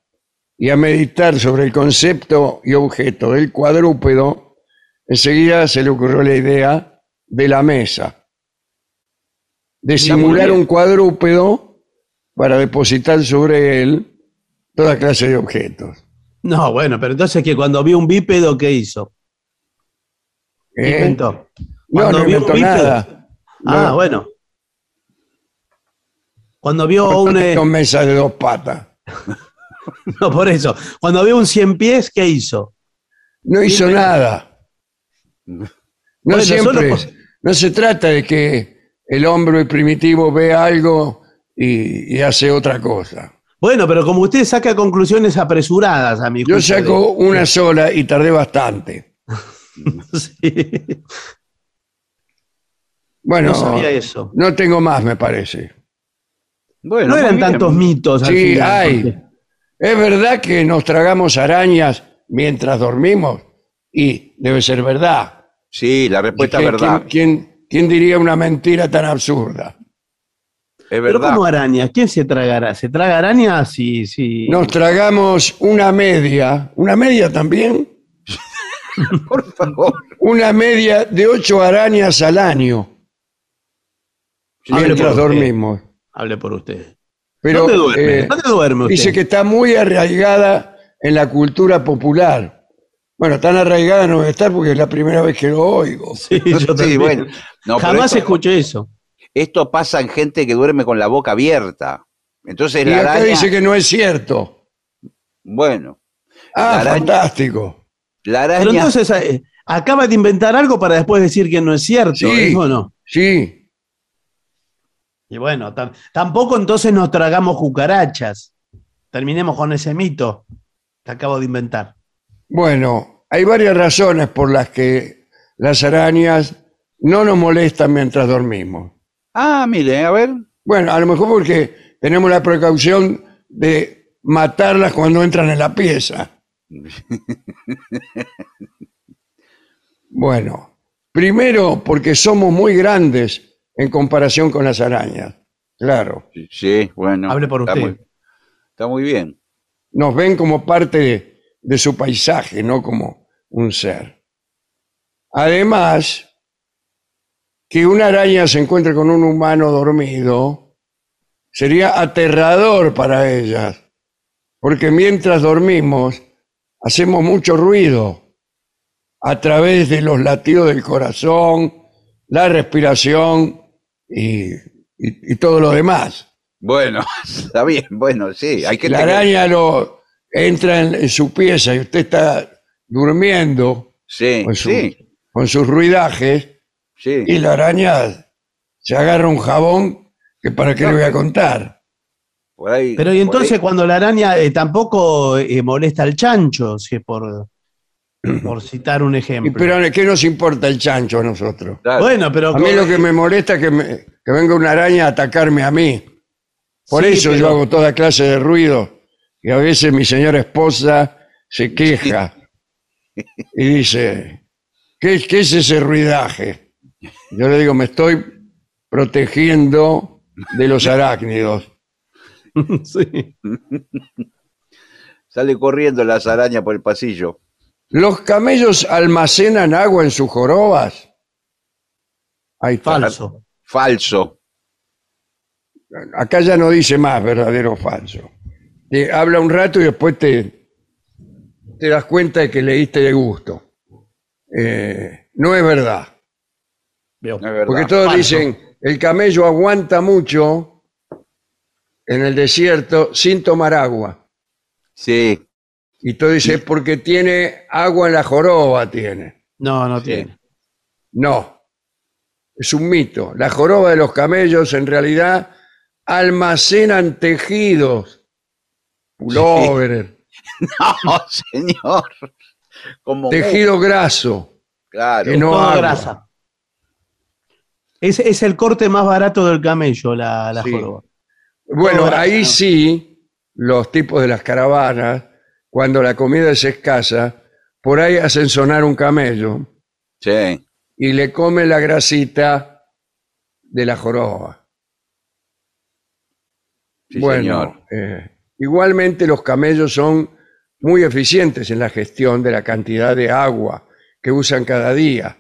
y a meditar sobre el concepto y objeto del cuadrúpedo, enseguida se le ocurrió la idea de la mesa. De simular un cuadrúpedo para depositar sobre él toda clase de objetos. No, bueno, pero entonces que cuando vio un bípedo, ¿qué hizo? ¿Eh? Inventó. No, Cuando no vio un bípedo- nada. Ah, No. bueno. Cuando vio un... eh, Con mesa de dos patas. no, por eso. Cuando vio un cien pies, ¿qué hizo? No hizo nada. No Bueno, siempre. solo No se trata de que el hombre primitivo ve algo y, y hace otra cosa. Bueno, pero como usted saca conclusiones apresuradas, a mi Yo juicio, saco una sola y tardé bastante. Sí. Bueno, No sabía eso. no tengo más, me parece. Bueno, No muy eran bien. tantos mitos al Sí, final, hay. porque- ¿Es verdad que nos tragamos arañas mientras dormimos? Y debe ser verdad. Sí, la respuesta es ¿Quién- verdad. quién- quién- quién diría una mentira tan absurda? Es Pero verdad. como arañas, ¿quién se tragará? ¿Se traga arañas? Sí, sí. Nos tragamos una media, una media también, Por favor. una media de ocho arañas al año Hable mientras por usted. dormimos. Hable por usted. Pero ¿Dónde duerme? eh, ¿Dónde duerme usted? dice que está muy arraigada en la cultura popular. Bueno, tan arraigada no debe estar porque es la primera vez que lo oigo. Sí, yo Sí, también. bueno. No, pero Jamás esto, escuché eso. Esto pasa en gente que duerme con la boca abierta. Entonces Y la acá araña, dice que no es cierto. bueno, Ah, La araña- fantástico. la Pero araña, entonces eh, acaba de inventar algo para después decir que no es cierto. Sí. ¿eso o no? Sí, Y bueno, tam- tampoco entonces nos tragamos cucarachas. Terminemos con ese mito que acabo de inventar. bueno, hay varias razones por las que las arañas no nos molestan mientras dormimos. Ah, mire, a ver, Bueno, a lo mejor porque tenemos la precaución de matarlas cuando entran en la pieza. Bueno, primero porque somos muy grandes en comparación con las arañas. Claro, sí, bueno, Hable por está usted. muy, está muy bien. nos ven como parte de, de su paisaje, no como un ser. Además, que una araña se encuentre con un humano dormido sería aterrador para ellas, porque mientras dormimos hacemos mucho ruido a través de los latidos del corazón, la respiración y, y- y todo lo demás. Bueno, está bien, bueno, sí, hay que la tener- araña lo entra en, en su pieza y usted está durmiendo Sí, con, su- sí, con sus ruidajes sí. y la araña se agarra un jabón que para qué le voy a contar. Por ahí, Pero y por entonces ahí- cuando la araña eh, tampoco eh, molesta al chancho, si es por, por citar un Y, ejemplo. pero ¿qué nos importa el chancho a nosotros? claro, bueno, pero A mí lo que me molesta es que, me- que venga una araña a atacarme a mí. Por Sí, eso yo hago toda clase de ruido. Y a veces mi señora esposa se queja y dice, ¿qué, qué es ese ruidaje? Yo le digo, me estoy protegiendo de los arácnidos. sí. sale corriendo las arañas por el pasillo. ¿Los camellos almacenan agua en sus jorobas? Ahí está. falso. Falso. Acá ya no dice más verdadero o falso. Te habla un rato y después te, te das cuenta de que leíste de gusto. Eh, no es verdad. Veo. Verdad. Porque todos Falso. dicen, el camello aguanta mucho en el desierto sin tomar agua. Sí, Y todo dice, es porque tiene agua en la joroba, tiene. No, no Sí. tiene. No, es un mito. La joroba de los camellos en realidad almacenan tejidos, pullover, no, señor. Como tejido graso. claro. que no Todo agua. grasa. Es, es el corte más barato del camello, la, la Sí. joroba. Bueno, ahí ¿no? sí, los tipos de las caravanas, cuando la comida es escasa, por ahí hacen sonar un camello Sí, y le comen la grasita de la joroba. sí, bueno, señor. eh, igualmente los camellos son muy eficientes en la gestión de la cantidad de agua que usan cada día.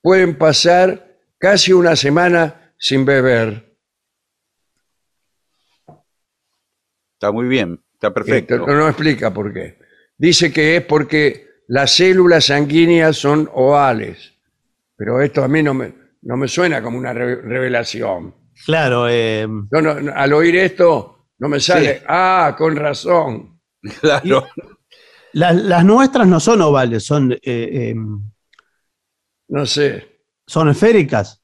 Pueden pasar casi una semana sin beber. Está muy bien, está perfecto. Esto no explica por qué. Dice que es porque las células sanguíneas son ovales. Pero esto a mí no me, no me suena como una re- revelación. Claro, eh, Yo no- no- al oír esto, no me sale, Sí. ah, con razón. Claro. la- las nuestras no son ovales, son, eh, eh, No sé, son esféricas.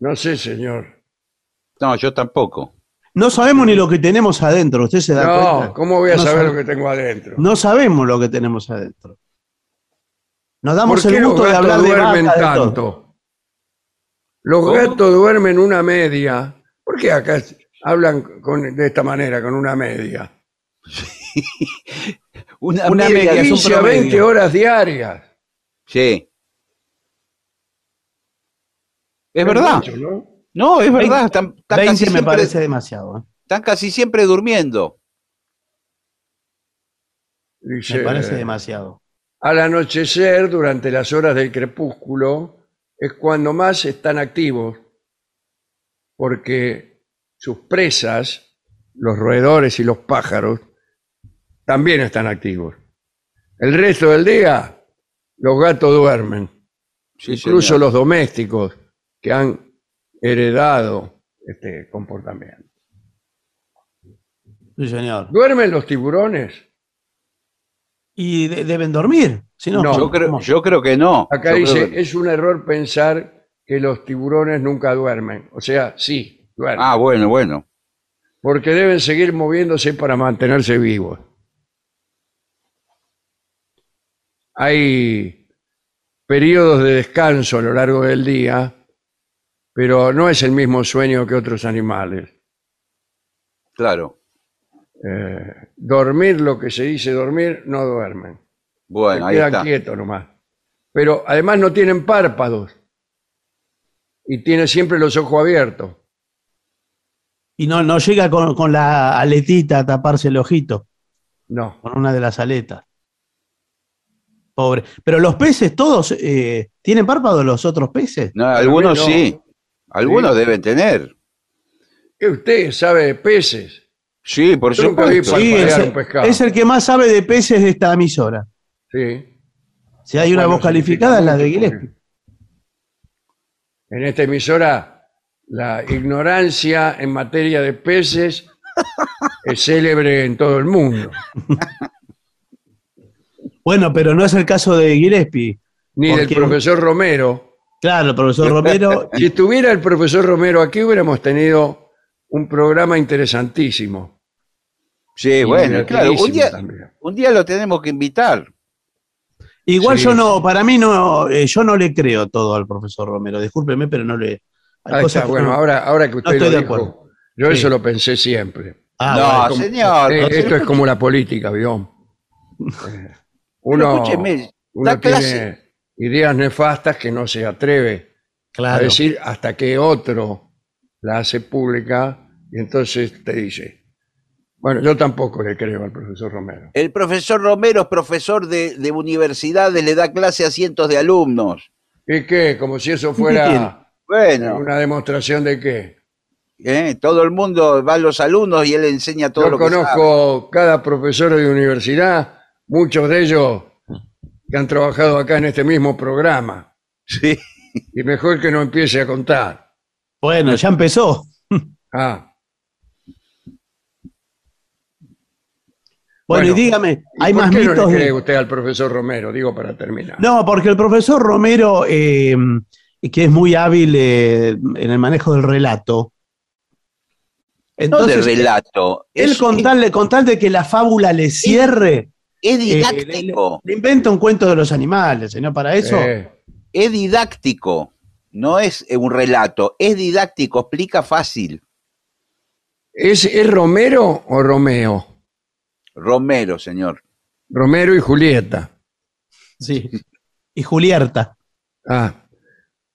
no sé, señor. No, yo tampoco. No sabemos ni lo que tenemos adentro, ¿usted se da No, cuenta? ¿cómo voy a No saber sabe- lo que tengo adentro? No sabemos lo que tenemos adentro. Nos damos ¿Por qué el los gusto de hablar de duermen vaca, de todo. tanto? Los ¿Cómo? gatos duermen una media. ¿Por qué acá hablan con- de esta manera, con una media? Una, Una media. media, es un 15 a promedio. 20 horas diarias. Sí. Es verdad. mucho, ¿no? No, es verdad. Están, están 20 casi me siempre, parece demasiado. ¿eh? están casi siempre durmiendo. Dice, Me parece demasiado. Al anochecer, durante las horas del crepúsculo, es cuando más están activos, porque sus presas, los roedores y los pájaros, también están activos. El resto del día, los gatos duermen, Sí, incluso señor. los domésticos que han heredado este comportamiento. Sí, señor. ¿Duermen los tiburones? Y de- deben dormir. Si no, No. Yo creo, ¿cómo? yo creo que no. Acá Yo dice, que- es un error pensar que los tiburones nunca duermen. O sea, sí, duermen. Ah, bueno, bueno. Porque deben seguir moviéndose para mantenerse vivos. Hay periodos de descanso a lo largo del día, pero no es el mismo sueño que otros animales. Claro. Eh, dormir, lo que se dice dormir, no duermen. Bueno, Se ahí quedan está. quietos nomás. Pero además no tienen párpados. Y tiene siempre los ojos abiertos. Y no, no llega con, con la aletita a taparse el ojito, No. con una de las aletas. Pobre. Pero los peces todos eh, tienen párpados los otros peces. No, algunos no. sí. Algunos Sí. deben tener. ¿Qué usted sabe de peces? Sí, por supuesto. Sí, es, un pescado. es el que más sabe de peces de esta emisora. Sí. Si hay una Bueno, voz calificada, es la de Gillespie. En esta emisora, la ignorancia en materia de peces es célebre en todo el mundo. Bueno, pero no es el caso de Gillespie. Ni del profesor Romero. Claro, el profesor Romero. Si estuviera el profesor Romero aquí, hubiéramos tenido un programa interesantísimo. Sí, bueno, claro. Un día, un día lo tenemos que invitar. Igual Sí, yo no, para mí no, eh, yo no le creo todo al profesor Romero. Discúlpeme, pero no le. Ahí está, bueno, no- ahora, ahora que usted estoy lo de dijo, acuerdo. yo Sí. eso lo pensé siempre. Ah, no, bueno. como- señor. Eh, esto es como la política, ¿vio? Pero Uno, escúcheme, uno da tiene clase. Ideas nefastas que no se atreve a decir hasta que otro la hace pública y entonces te dice, bueno, yo tampoco le creo al profesor Romero. El profesor Romero es profesor de, de universidades, le da clase a cientos de alumnos. ¿Y qué? Como si eso fuera Bueno, una demostración de qué. ¿eh? todo el mundo va a los alumnos y él enseña todo Yo lo que sabe. conozco cada profesor de universidad, muchos de ellos que han trabajado acá en este mismo programa. Sí. Y mejor que no empiece a contar. Bueno, ya empezó. Ah, Bueno, Bueno, y dígame, ¿y hay por más qué no mitos le de- cree usted al profesor Romero? Digo para terminar. No, porque el profesor Romero, eh, que es muy hábil eh, en el manejo del relato. No de Entonces, relato. él es, con tal, con tal de que la fábula le cierre, es eh, didáctico. le, le inventa un cuento de los animales, ¿no? Para eso. Eh, Es didáctico. No es eh, un relato. Es didáctico. Explica fácil. ¿es, ¿Es Romero o Romeo? Romero, señor. Romero y Julieta. Sí. Y Julierta. Ah,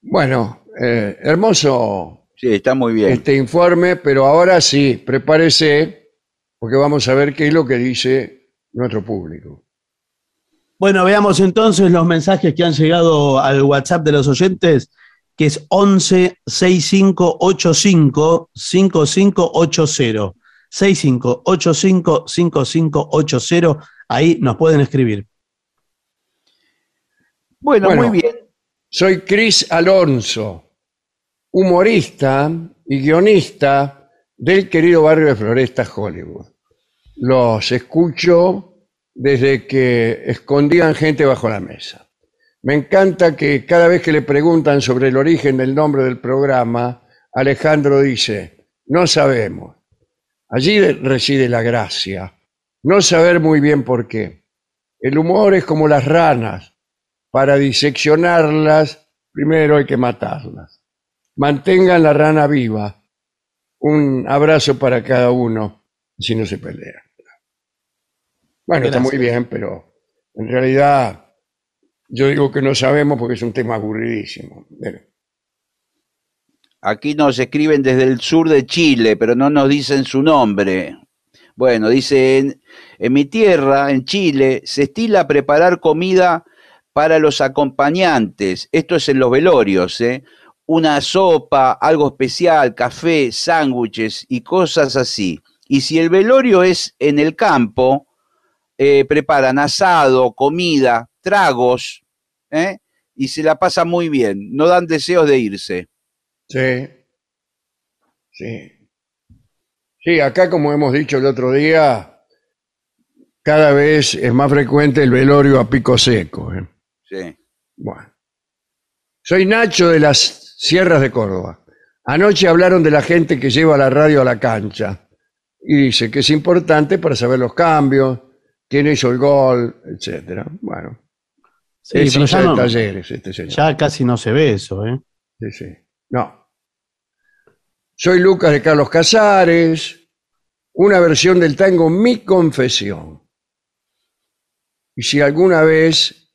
bueno, eh, hermoso Sí, está muy bien. este informe, pero ahora sí, prepárese, porque vamos a ver qué es lo que dice nuestro público. Bueno, veamos entonces los mensajes que han llegado al WhatsApp de los oyentes que es 11 6585 5580. 6585 5580. Ahí nos pueden escribir. Bueno, Bueno. muy bien. Soy Chris Alonso, humorista y guionista del querido barrio de Floresta, Hollywood. Los escucho desde que escondían gente bajo la mesa. Me encanta que cada vez que le preguntan sobre el origen del nombre del programa, Alejandro dice, no sabemos. Allí de- reside la gracia. No saber muy bien por qué. El humor es como las ranas. Para diseccionarlas, primero hay que matarlas. Mantengan la rana viva. Un abrazo para cada uno, si no se pelean. Bueno, está muy bien, pero en realidad yo digo que no sabemos porque es un tema aburridísimo. Pero, Aquí nos escriben desde el sur de Chile, pero no nos dicen su nombre. Bueno, dice, en, en mi tierra, en Chile, se estila preparar comida para los acompañantes. Esto es en los velorios, ¿eh? Una sopa, algo especial, café, sándwiches y cosas así. Y si el velorio es en el campo, eh, preparan asado, comida, tragos, ¿eh? y se la pasa muy bien. No dan deseos de irse. Sí. Sí. Sí, acá como hemos dicho el otro día, cada vez es más frecuente el velorio a pico seco. ¿eh? Sí. Bueno. Soy Nacho de las Sierras de Córdoba. Anoche hablaron de la gente que lleva la radio a la cancha y dice que es importante para saber los cambios, quién hizo el gol, etcétera. Bueno, Sí, es pero ya, de no- talleres este señor. ya casi no se ve eso, ¿eh? Sí, sí. No. Soy Lucas de Carlos Casares. Una versión del tango Mi Confesión. Y si alguna vez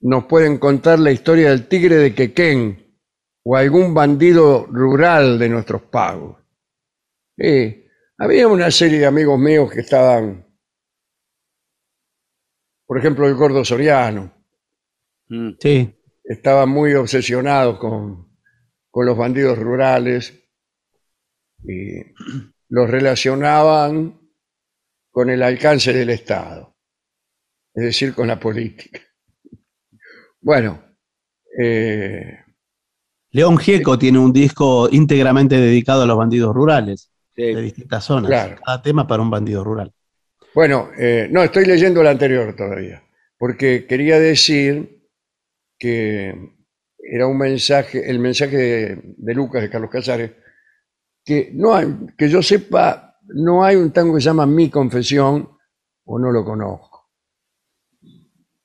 nos pueden contar la historia del tigre de Quequén o algún bandido rural de nuestros pagos. Sí, había una serie de amigos míos que estaban, por ejemplo, el gordo Soriano Mm. Sí. estaban muy obsesionados con, con los bandidos rurales y los relacionaban con el alcance del Estado, es decir, con la política. Bueno, eh, León Gieco tiene un disco íntegramente dedicado a los bandidos rurales de distintas zonas. Claro. Cada tema para un bandido rural. bueno, eh, no, estoy leyendo el anterior todavía, porque quería decir que era un mensaje, el mensaje de, de Lucas, de Carlos Casares, que no hay, que yo sepa, no hay un tango que se llama Mi Confesión o no lo conozco.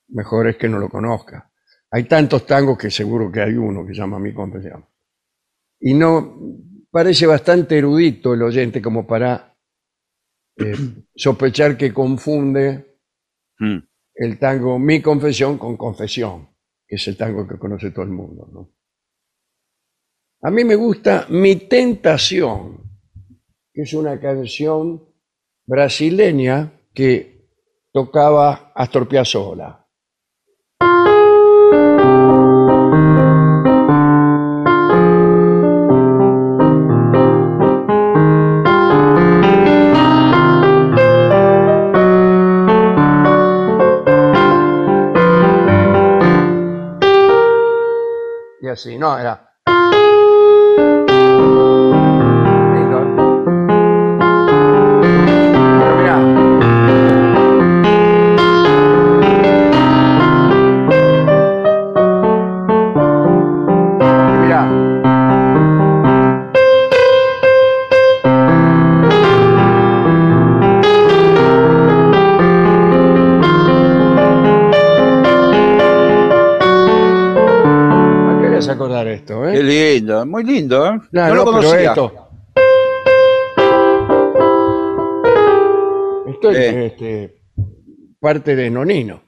Mejor es que no lo conozca. Hay tantos tangos que seguro que hay uno que se llama Mi Confesión. Y no, parece bastante erudito el oyente como para eh, sospechar que confunde Mm. el tango Mi Confesión con Confesión, que es el tango que conoce todo el mundo. ¿no? A mí me gusta Mi Tentación, que es una canción brasileña que tocaba Astor Piazzolla. Así, no, era. Muy lindo, ¿eh? No, no, lo conocía. esto. Esto es Eh. este, parte de Nonino.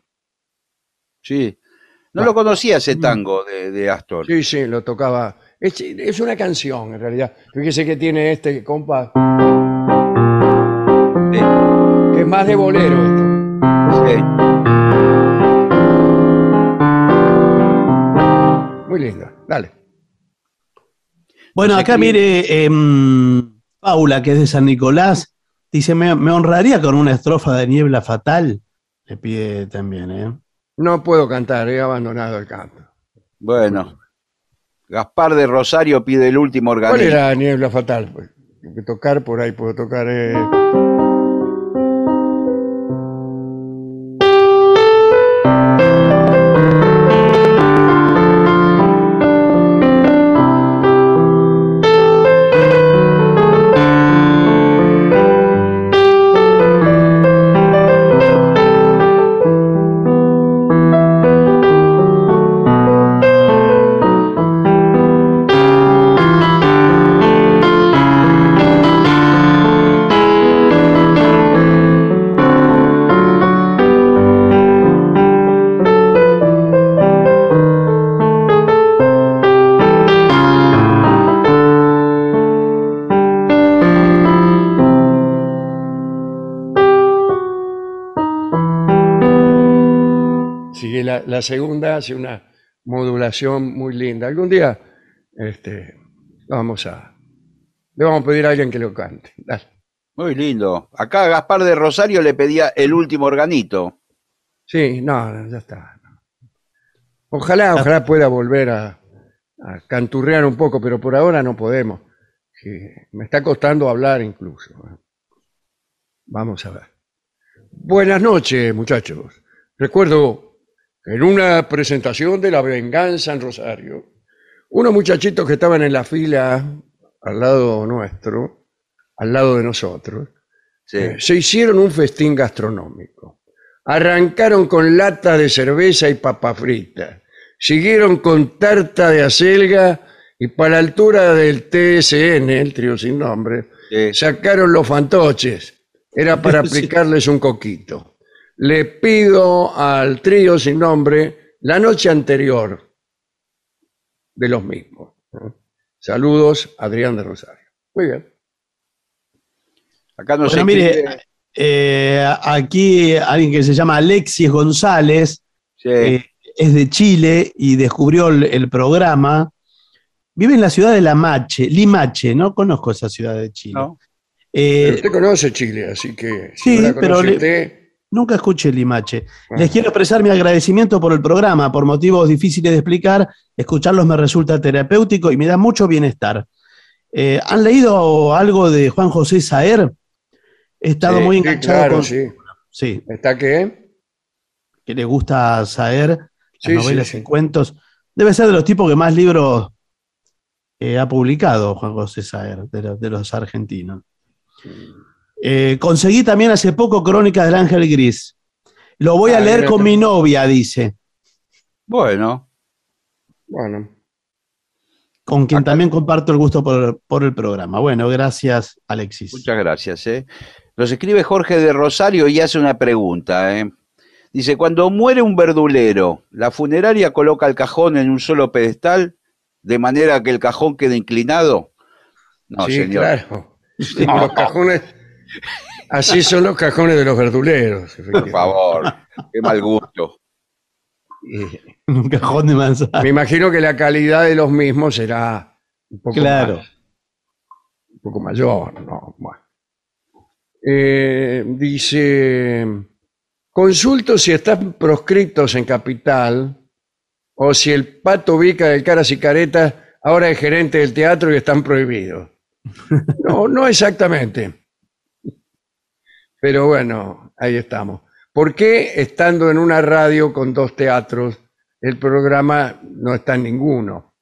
Sí. No Ah. lo conocía ese tango de, de Astor. Sí, sí, lo tocaba. Es, es una canción, en realidad. Fíjese que tiene este compás, Sí, que es más de bolero esto. sí. muy lindo. Dale. Bueno, acá mire, em, Paula, que es de San Nicolás, dice, me, me honraría con una estrofa de Niebla Fatal. Le pide también, ¿eh? No puedo cantar, he abandonado el canto. Bueno. Gaspar de Rosario pide el último ¿Cuál organismo. era Niebla Fatal? Pues, tengo que tocar por ahí, puedo tocar. eh, la, la segunda, hace una modulación muy linda. Algún día este, vamos a, le vamos a pedir a alguien que lo cante. Dale. Muy lindo. Acá Gaspar de Rosario le pedía el último organito. Sí, no, ya está. Ojalá, ojalá pueda volver a, a canturrear un poco, pero por ahora no podemos. Sí, me está costando hablar incluso. Vamos a ver. Buenas noches, muchachos. Recuerdo en una presentación de La Venganza en Rosario, unos muchachitos que estaban en la fila al lado nuestro, al lado de nosotros, Sí. eh, se hicieron un festín gastronómico. Arrancaron con lata de cerveza y papa frita. Siguieron con tarta de acelga y para la altura del TSN, el trío sin nombre, Sí. sacaron los fantoches. Era para aplicarles un coquito. Le pido al trío sin nombre la noche anterior de los mismos. ¿no? Saludos, Adrián de Rosario. Muy bien. Acá no Bueno, se mire, eh, aquí alguien que se llama Alexis González, Sí. eh, es de Chile y descubrió el, el programa. Vive en la ciudad de Lamache, Limache, no conozco esa ciudad de Chile. ¿no? Eh, Pero usted conoce Chile, así que Sí, no la pero conoce le- usted, Nunca escuché Limache. Les quiero expresar mi agradecimiento por el programa. Por motivos difíciles de explicar, escucharlos me resulta terapéutico y me da mucho bienestar. Eh, ¿Han leído algo de Juan José Saer? He estado Sí, muy sí, enganchado claro, con sí. sí, ¿Está qué? que le gusta Saer, las Sí, novelas sí, sí. y cuentos. Debe ser de los tipos que más libros eh, ha publicado Juan José Saer, de, los- de los argentinos. Eh, conseguí también hace poco Crónicas del Ángel Gris. Lo voy a Ah, leer con mi novia, dice. Bueno, Bueno, con quien Acá- también comparto el gusto por, por el programa. Bueno, gracias, Alexis. muchas gracias. ¿eh? Nos escribe Jorge de Rosario y hace una pregunta. ¿eh? Dice, cuando muere un verdulero, ¿la funeraria coloca el cajón en un solo pedestal de manera que el cajón quede inclinado? No, sí, señor. claro. Los cajones, así son los cajones de los verduleros. Por favor, qué mal gusto. Un cajón de manzana. me imagino que la calidad de los mismos será un poco Claro. más- un poco mayor, ¿no? Bueno. Eh, dice, consulto si están proscritos en Capital o si el pato Vica del Caras y Caretas ahora es gerente del teatro y están prohibidos. No, no exactamente. Pero bueno, ahí estamos. ¿Por qué estando en una radio con dos teatros, el programa no está en ninguno?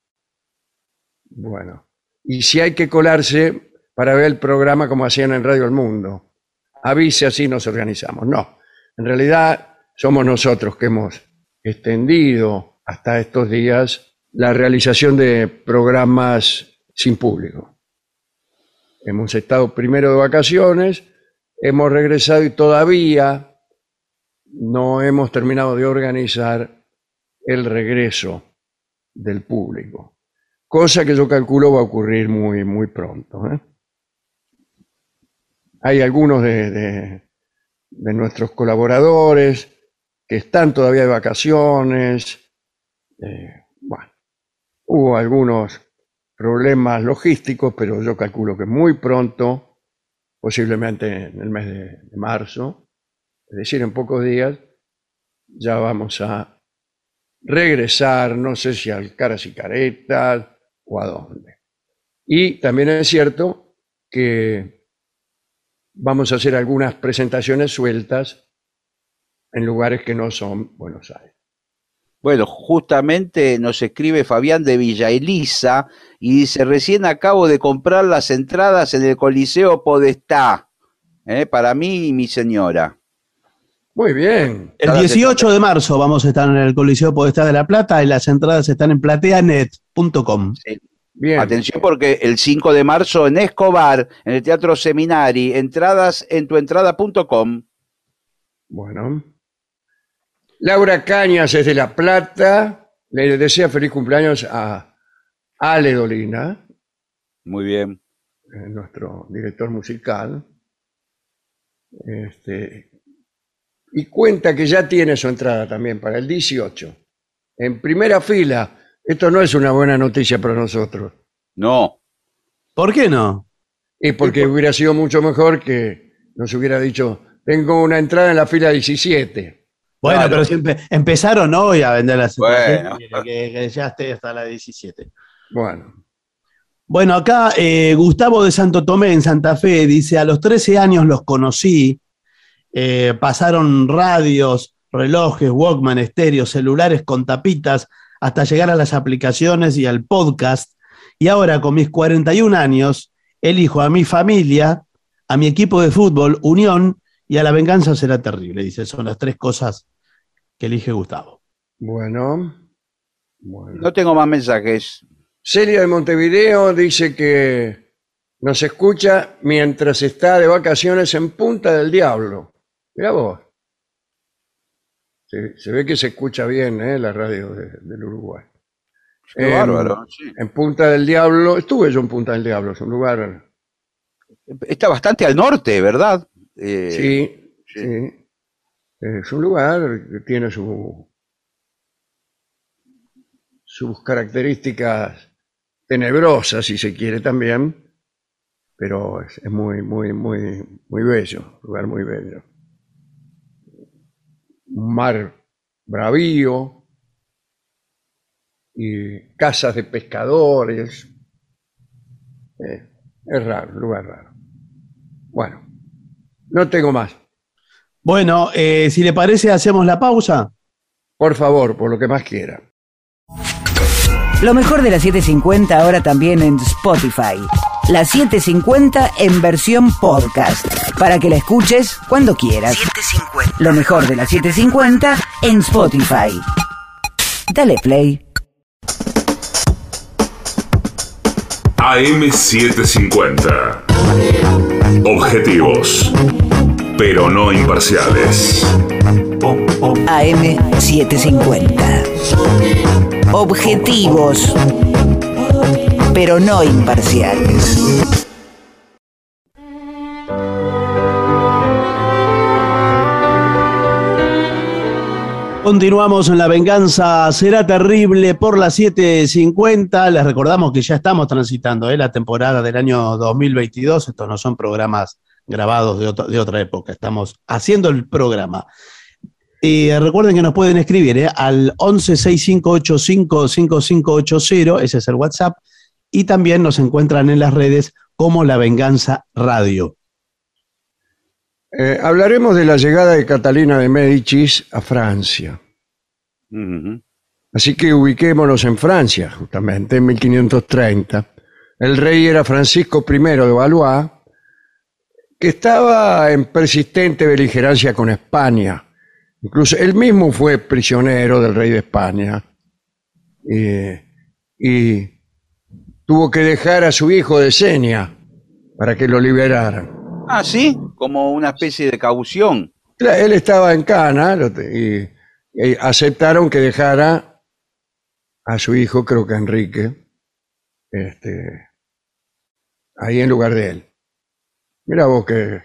Bueno, y si hay que colarse para ver el programa como hacían en Radio El Mundo, avise así nos organizamos. No, en realidad somos nosotros que hemos extendido hasta estos días la realización de programas sin público. Hemos estado primero de vacaciones, hemos regresado y todavía no hemos terminado de organizar el regreso del público, cosa que yo calculo va a ocurrir muy, muy pronto. ¿eh? Hay algunos de, de- nuestros colaboradores que están todavía de vacaciones. eh, bueno, hubo algunos problemas logísticos, pero yo calculo que muy pronto, posiblemente en el mes de, marzo, es decir, en pocos días, ya vamos a regresar, no sé si al Caras y Caretas o a dónde. Y también es cierto que vamos a hacer algunas presentaciones sueltas en lugares que no son Buenos Aires. Bueno, justamente nos escribe Fabián de Villa Elisa y dice, recién acabo de comprar las entradas en el Coliseo Podestá, ¿eh? para mí y mi señora. Muy bien. El Cada 18 de marzo vamos a estar en el Coliseo Podestá de La Plata y las entradas están en plateanet.com. Bien. Atención porque el 5 de marzo en Escobar, en el Teatro Seminari, entradas en tuentrada.com. Bueno. Laura Cañas es de La Plata. Le desea feliz cumpleaños a Ale Dolina, Muy bien. eh, nuestro director musical. Este, y cuenta que ya tiene su entrada también para el 18. En primera fila. Esto no es una buena noticia para nosotros. No, ¿Por qué no? Y porque hubiera sido mucho mejor que nos hubiera dicho, tengo una entrada en la fila 17. Bueno, Claro. pero siempre empezaron hoy a vender las Bueno. entradas, que, que ya esté hasta la 17. Bueno, Bueno, acá eh, Gustavo de Santo Tomé en Santa Fe dice, a los 13 años los conocí, eh, pasaron radios, relojes, Walkman, estéreos, celulares con tapitas, hasta llegar a las aplicaciones y al podcast. Y ahora con mis 41 años, elijo a mi familia, a mi equipo de fútbol, Unión, y a la venganza será terrible. Dice, son las tres cosas que elige Gustavo. bueno, bueno. no tengo más mensajes. Celia de Montevideo dice que nos escucha mientras está de vacaciones en Punta del Diablo. Mira vos. Se, se ve que se escucha bien ¿eh? la radio de- del Uruguay. Qué Em, bárbaro. sí. En Punta del Diablo, estuve yo en Punta del Diablo, es un lugar, Está bastante al norte, ¿verdad? Eh, sí, sí. sí. Es un lugar que tiene su, sus características tenebrosas, si se quiere también, pero es, muy, muy, muy, muy bello, lugar muy bello. Un mar bravío y casas de pescadores. Eh, es raro, lugar raro. Bueno, no tengo más. Bueno, eh, si le parece, hacemos la pausa. Por favor, por lo que más quiera. Lo mejor de la 750 ahora también en Spotify. La 750 en versión podcast. Para que la escuches cuando quieras. Lo mejor de la 750 en Spotify. Dale play. AM750. Objetivos, pero no imparciales. AM750. Objetivos. Pero no imparciales. Continuamos en La Venganza Será Terrible por las 7.50. Les recordamos que ya estamos transitando ¿eh? la temporada del año 2022. Estos no son programas grabados de, otra- de otra época. Estamos haciendo el programa. Y recuerden que nos pueden escribir ¿eh? al 1165855580. Ese es el WhatsApp. Y también nos encuentran en las redes como La Venganza Radio. Eh, hablaremos de la llegada de Catalina de Médicis a Francia. Así que ubiquémonos en Francia, justamente, en 1530. El rey era Francisco I de Valois, que estaba en persistente beligerancia con España. Incluso él mismo fue prisionero del rey de España. Y, y tuvo que dejar a su hijo de Senia para que lo liberaran. Ah, sí, como una especie de caución. Él estaba en Cana y, y aceptaron que dejara a su hijo, creo que Enrique, este, ahí en lugar de él. Mira vos qué,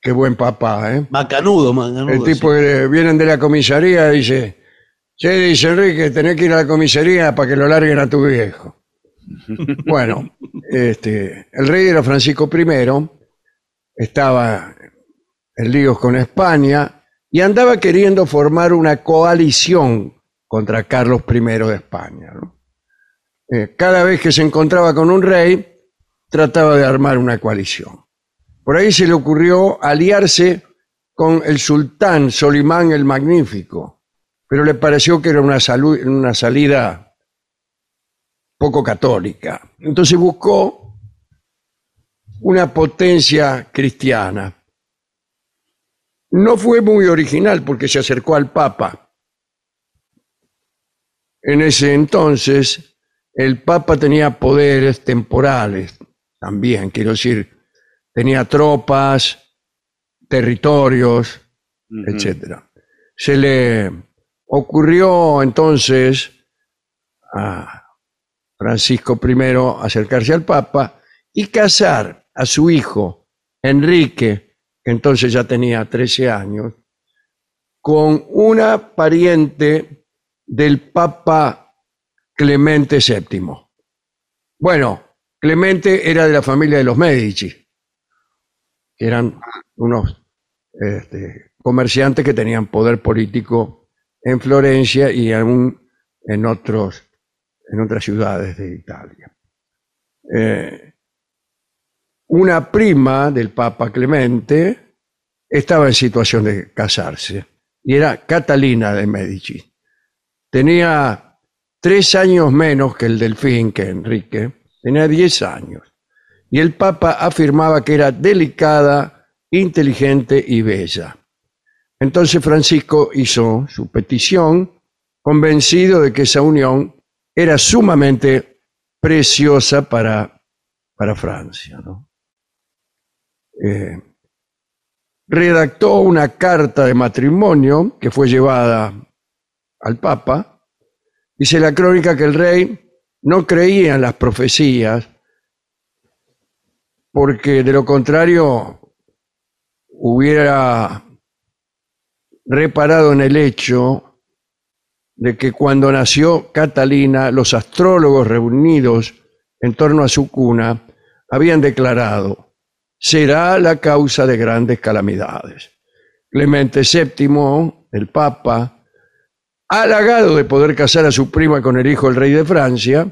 qué buen papá, ¿eh? Macanudo, macanudo. El tipo sí. que vienen de la comisaría y dice, Sí, dice Enrique, tenés que ir a la comisaría para que lo larguen a tu viejo. Bueno, este, el rey era Francisco I, estaba en líos con España y andaba queriendo formar una coalición contra Carlos I de España. ¿no? Eh, cada vez que se encontraba con un rey, trataba de armar una coalición. Por ahí se le ocurrió aliarse con el sultán Solimán el Magnífico, pero le pareció que era una, salu- una salida poco católica. Entonces buscó una potencia cristiana. No fue muy original porque se acercó al Papa. En ese entonces, el Papa tenía poderes temporales también, quiero decir, tenía tropas, territorios, Ujú. etcétera. Se le ocurrió entonces a Francisco I acercarse al Papa y casar a su hijo Enrique, que entonces ya tenía 13 años, con una pariente del Papa Clemente VII. Bueno, Clemente era de la familia de los Medici, que eran unos este, comerciantes que tenían poder político en Florencia y aún en, otros, en otras ciudades de Italia. Eh, una prima del Papa Clemente estaba en situación de casarse y era Catalina de Medici. Tenía tres años menos que el delfín, que Enrique, tenía diez años. Y el Papa afirmaba que era delicada, inteligente y bella. Entonces Francisco hizo su petición, convencido de que esa unión era sumamente preciosa para, para Francia. Eh, redactó una carta de matrimonio que fue llevada al Papa. Dice la crónica que el rey no creía en las profecías porque de lo contrario hubiera reparado en el hecho de que cuando nació Catalina, los astrólogos reunidos en torno a su cuna habían declarado, será la causa de grandes calamidades. Clemente VII, el Papa, halagado de poder casar a su prima con el hijo del rey de Francia,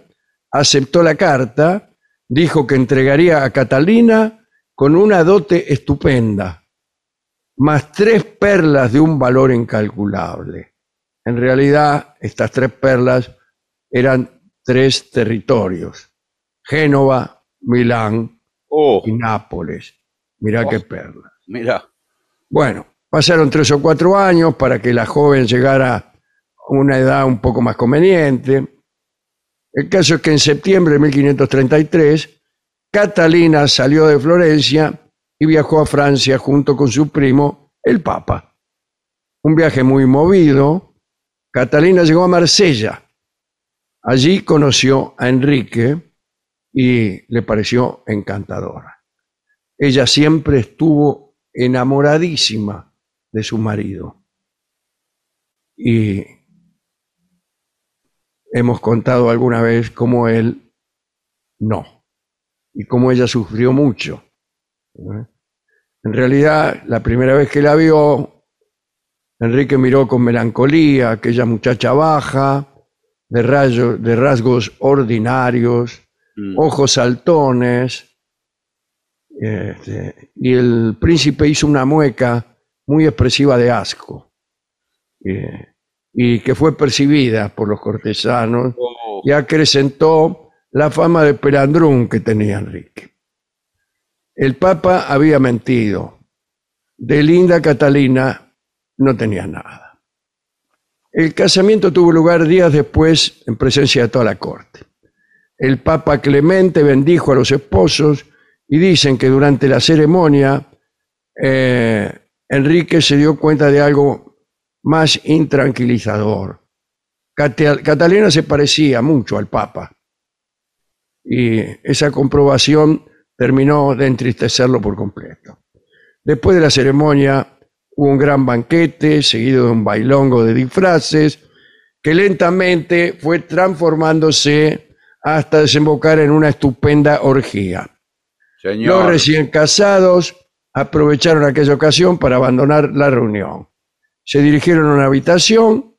aceptó la carta, dijo que entregaría a Catalina con una dote estupenda, más tres perlas de un valor incalculable. En realidad, estas tres perlas eran tres territorios, Génova, Milán Oh, y Nápoles. Mirá qué perlas. mira. Bueno, pasaron tres o cuatro años para que la joven llegara a una edad un poco más conveniente. El caso es que en septiembre de 1533, Catalina salió de Florencia y viajó a Francia junto con su primo, el Papa. Un viaje muy movido. Catalina llegó a Marsella. Allí conoció a Enrique y le pareció encantadora. Ella siempre estuvo enamoradísima de su marido. Y hemos contado alguna vez cómo él no, y cómo ella sufrió mucho. En realidad, la primera vez que la vio, Enrique miró con melancolía a aquella muchacha baja, de rasgos ordinarios, Mm. ojos saltones, este, y el príncipe hizo una mueca muy expresiva de asco, eh, y que fue percibida por los cortesanos Oh, y acrecentó la fama de pelandrún que tenía Enrique. El Papa había mentido. De linda Catalina no tenía nada. El casamiento tuvo lugar días después en presencia de toda la corte. El Papa Clemente bendijo a los esposos y dicen que durante la ceremonia eh, Enrique se dio cuenta de algo más intranquilizador. Cata- Catalina se parecía mucho al Papa y esa comprobación terminó de entristecerlo por completo. Después de la ceremonia hubo un gran banquete seguido de un bailongo de disfraces que lentamente fue transformándose hasta desembocar en una estupenda orgía. Los Señor. recién casados aprovecharon aquella ocasión para abandonar la reunión. Se dirigieron a una habitación,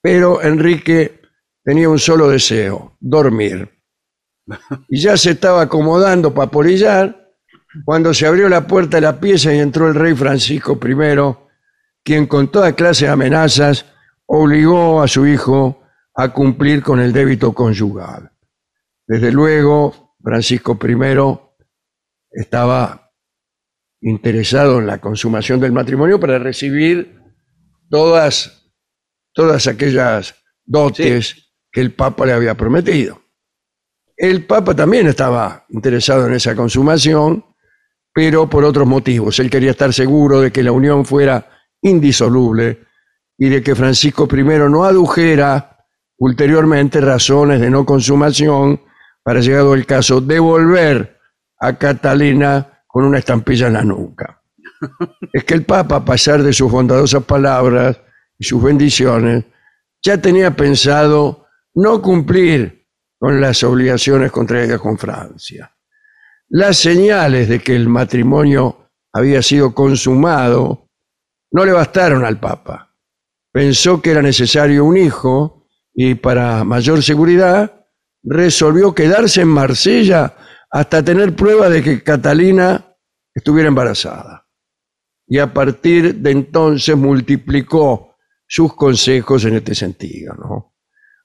pero Enrique tenía un solo deseo, dormir. Y ya se estaba acomodando para polillar cuando se abrió la puerta de la pieza y entró el rey Francisco I, quien con toda clase de amenazas obligó a su hijo a cumplir con el débito conyugal. Desde luego, Francisco I estaba interesado en la consumación del matrimonio para recibir todas, todas aquellas dotes que el Papa le había prometido. El Papa también estaba interesado en esa consumación, pero por otros motivos. Él quería estar seguro de que la unión fuera indisoluble y de que Francisco I no adujera ulteriormente razones de no consumación para, llegado el caso, devolver a Catalina con una estampilla en la nuca. Es que el Papa, a pesar de sus bondadosas palabras y sus bendiciones, ya tenía pensado no cumplir con las obligaciones contraídas con Francia. Las señales de que el matrimonio había sido consumado no le bastaron al Papa. Pensó que era necesario un hijo y para mayor seguridad resolvió quedarse en Marsella hasta tener prueba de que Catalina estuviera embarazada. Y a partir de entonces multiplicó sus consejos en este sentido. ¿no?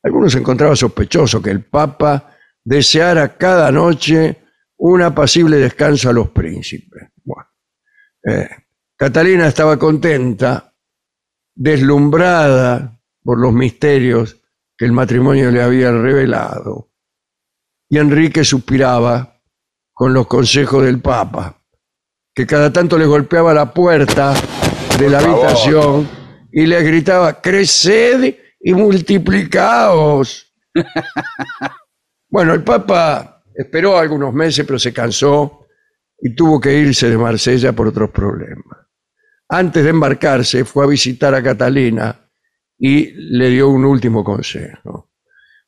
Algunos encontraban sospechoso que el Papa deseara cada noche un apacible descanso a los príncipes. Bueno, eh, Catalina estaba contenta, deslumbrada por los misterios que el matrimonio le había revelado. Y Enrique suspiraba con los consejos del Papa, que cada tanto le golpeaba la puerta de la habitación y le gritaba, creced y multiplicaos. bueno, el Papa esperó algunos meses, pero se cansó y tuvo que irse de Marsella por otros problemas. Antes de embarcarse, fue a visitar a Catalina y le dio un último consejo.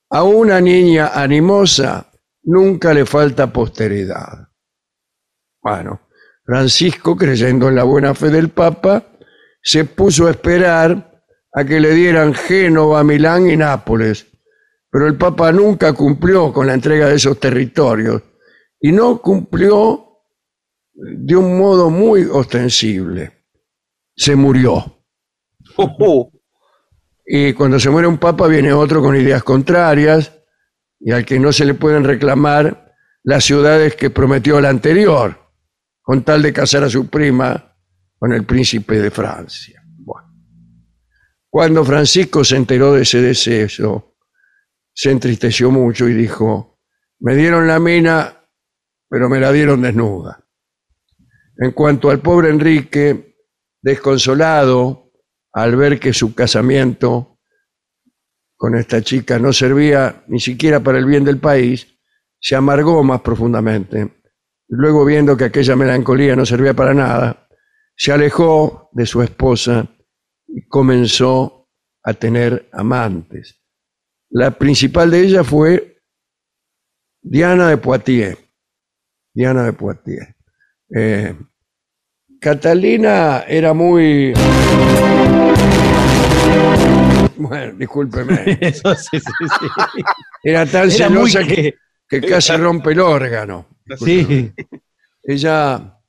A una niña animosa nunca le falta posteridad. Bueno, Francisco, creyendo en la buena fe del Papa, se puso a esperar a que le dieran Génova, Milán y Nápoles. Pero el Papa nunca cumplió con la entrega de esos territorios y no cumplió de un modo muy ostensible. Se murió. Uh, Y cuando se muere un papa viene otro con ideas contrarias y al que no se le pueden reclamar las ciudades que prometió el anterior, con tal de casar a su prima con el príncipe de Francia. Cuando Francisco se enteró de ese deceso, se entristeció mucho y dijo, me dieron la mina, pero me la dieron desnuda. En cuanto al pobre Enrique, desconsolado al ver que su casamiento con esta chica no servía ni siquiera para el bien del país, se amargó más profundamente. Luego, viendo que aquella melancolía no servía para nada, se alejó de su esposa y comenzó a tener amantes. La principal de ellas fue Diana de Poitiers. Diana de Poitiers. Eh, Catalina era muy... Bueno, discúlpeme. Eso sí, sí, sí. Era tan Era celosa que, que- que casi rompe el órgano. Sí. Ella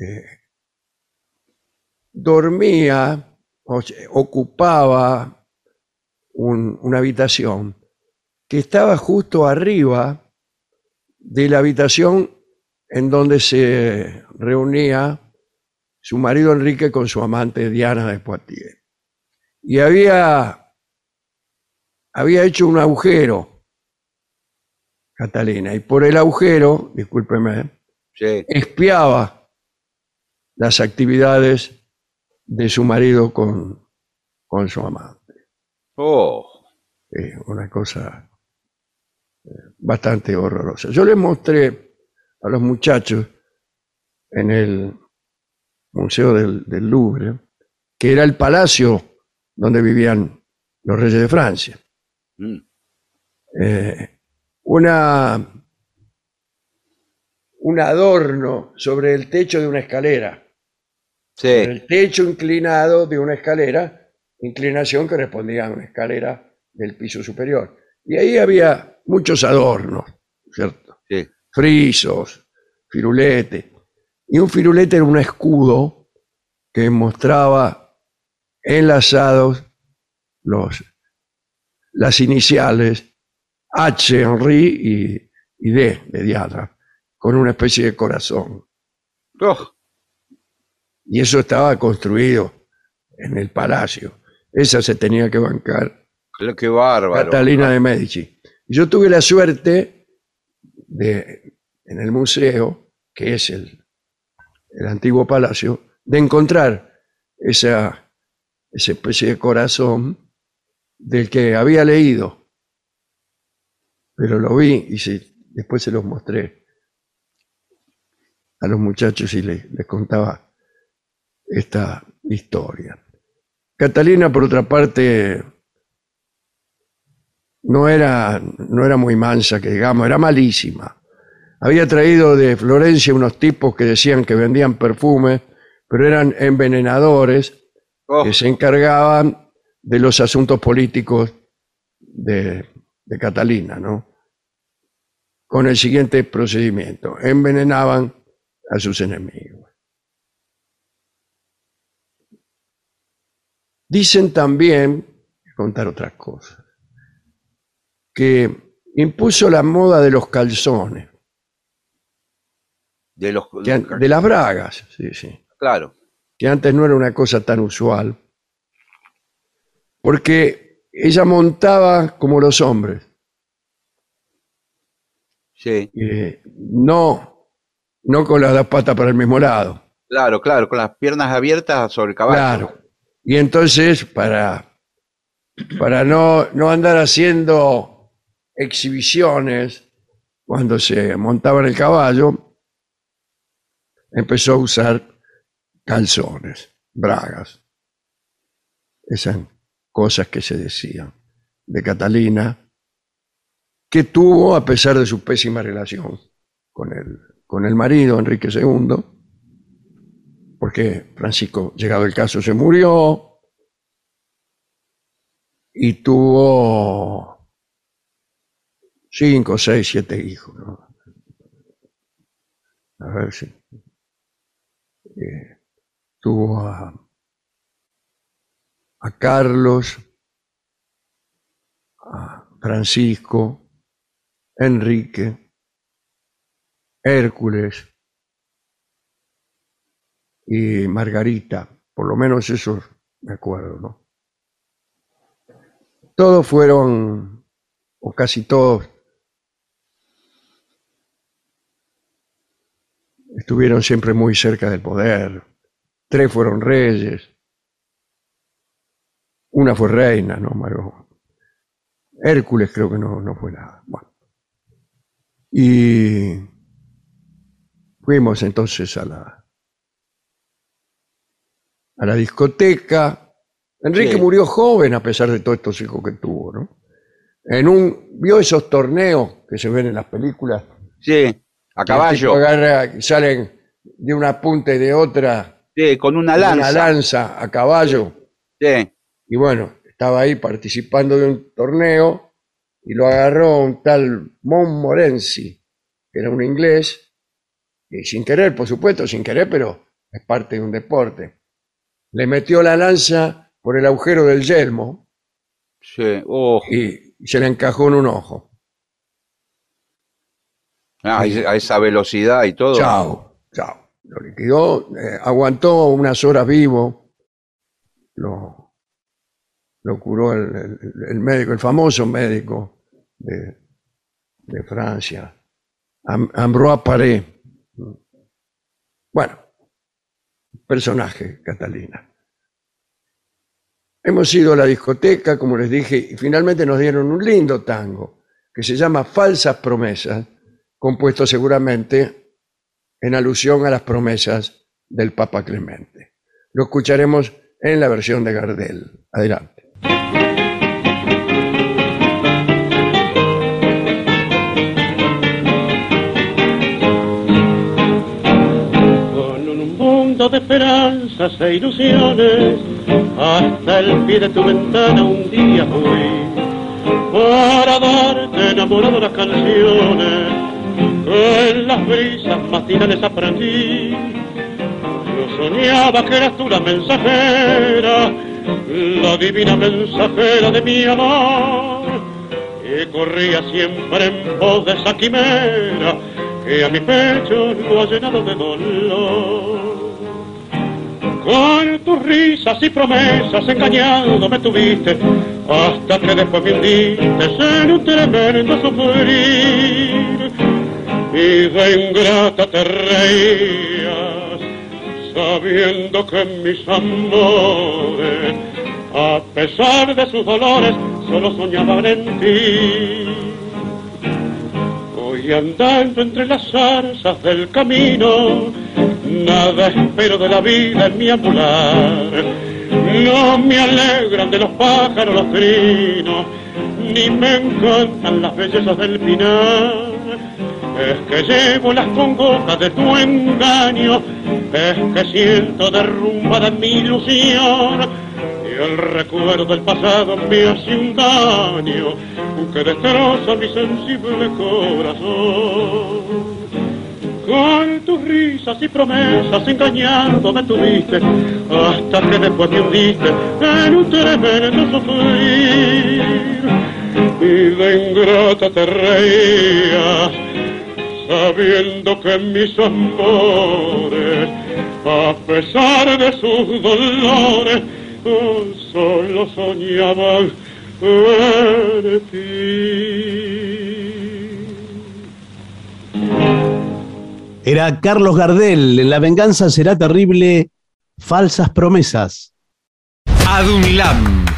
eh, dormía, o sea, ocupaba un- una habitación que estaba justo arriba de la habitación en donde se reunía su marido Enrique con su amante Diana de Poitiers. Y había, había hecho un agujero, Catalina, y por el agujero, discúlpeme, sí. espiaba las actividades de su marido con, con su amante. Oh, Eh, una cosa eh, bastante horrorosa. Yo les mostré a los muchachos en el Museo del, del Louvre, que era el palacio donde vivían los reyes de Francia. Mm. Eh, una, un adorno sobre el techo de una escalera. Sí, El techo inclinado de una escalera, inclinación que correspondía a una escalera del piso superior. Y ahí había muchos adornos, ¿cierto? sí. frisos, firuletes. Y un firulete era un escudo que mostraba enlazados los, las iniciales H, Henry y, y D, de Diana, con una especie de corazón. Oh, Y eso estaba construido en el palacio. Esa se tenía que bancar qué- bárbaro. Catalina de Medici. Y Yo tuve la suerte de, en el museo, que es el, el antiguo palacio, de encontrar esa, esa especie de corazón del que había leído. Pero lo vi y después se los mostré a los muchachos y les, les contaba esta historia. Catalina, por otra parte, no era, no era muy mansa, que digamos, era malísima. Había traído de Florencia unos tipos que decían que vendían perfumes, pero eran envenenadores Oh, que se encargaban de los asuntos políticos de, de Catalina, ¿no? Con el siguiente procedimiento, envenenaban a sus enemigos. Dicen también, contar otras cosas, que impuso la moda de los calzones, de los, que an- de las bragas, sí, sí. claro. Que antes no era una cosa tan usual, porque ella montaba como los hombres, Sí, eh, no, no con las dos patas para el mismo lado, claro, claro, con las piernas abiertas sobre el caballo. claro. Y entonces, para, para no, no andar haciendo exhibiciones cuando se montaba en el caballo, empezó a usar calzones, bragas, esas cosas que se decían de Catalina, que tuvo a pesar de su pésima relación con el, con el marido Enrique II, porque Francisco, llegado el caso, se murió y tuvo cinco, seis, siete hijos. A ver si. eh, tuvo a, Carlos, a Francisco, Enrique, Hércules y Margarita, por lo menos eso me acuerdo, ¿no? Todos fueron, o casi todos, estuvieron siempre muy cerca del poder. Tres fueron reyes. Una fue reina, ¿no? Margot? Hércules creo que no, no fue nada. Bueno. Y fuimos entonces a la, a la discoteca. Enrique Sí. murió joven a pesar de todos estos hijos que tuvo, ¿no? En un, vio esos torneos que se ven en las películas Sí, a caballo. agarra- salen de una punta y de otra, Sí, con una lanza. una lanza a caballo. Sí, Y bueno, estaba ahí participando de un torneo y lo agarró un tal Montmorency, que era un inglés, y sin querer, por supuesto, sin querer, pero es parte de un deporte. Le metió la lanza por el agujero del yelmo sí. Oh, y se le encajó en un ojo. ah, a esa velocidad y todo. Chao, chao. Lo liquidó, eh, aguantó unas horas vivo, lo, lo curó el, médico, el famoso médico de, de Francia, Am- Ambroise Paré. Bueno, personaje, Catalina. Hemos ido a la discoteca, como les dije, y finalmente nos dieron un lindo tango que se llama Falsas Promesas, compuesto seguramente en alusión a las promesas del Papa Clemente. Lo escucharemos en la versión de Gardel. Adelante. Con un mundo de esperanzas e ilusiones, hasta el pie de tu ventana un día fui para darte enamorado las canciones en las brisas matinales aprendí. Yo soñaba que eras tú la mensajera, la divina mensajera de mi amor, y corría siempre en pos de esa quimera que a mi pecho lo ha llenado de dolor. Con tus risas y promesas engañado me tuviste, hasta que después me hundiste en un tremendo sufrir. De ingrata te reías, sabiendo que mis amores, a pesar de sus dolores, solo soñaban en ti. Hoy andando entre las zarzas del camino, nada espero de la vida en mi ambular. No me alegran de los pájaros los trinos, ni me encantan las bellezas del pinar. Es que llevo las congojas de tu engaño, es que siento derrumbada mi ilusión. Y el recuerdo del pasado me hace un daño que destroza mi sensible corazón. Con tus risas y promesas engañando me tuviste, hasta que después me hundiste en un tremendo sufrir. Y de ingrata te reías, sabiendo que mis amores, a pesar de sus dolores, solo soñaban en ti. Era Carlos Gardel, en La venganza será terrible, falsas promesas. ADUNLAM,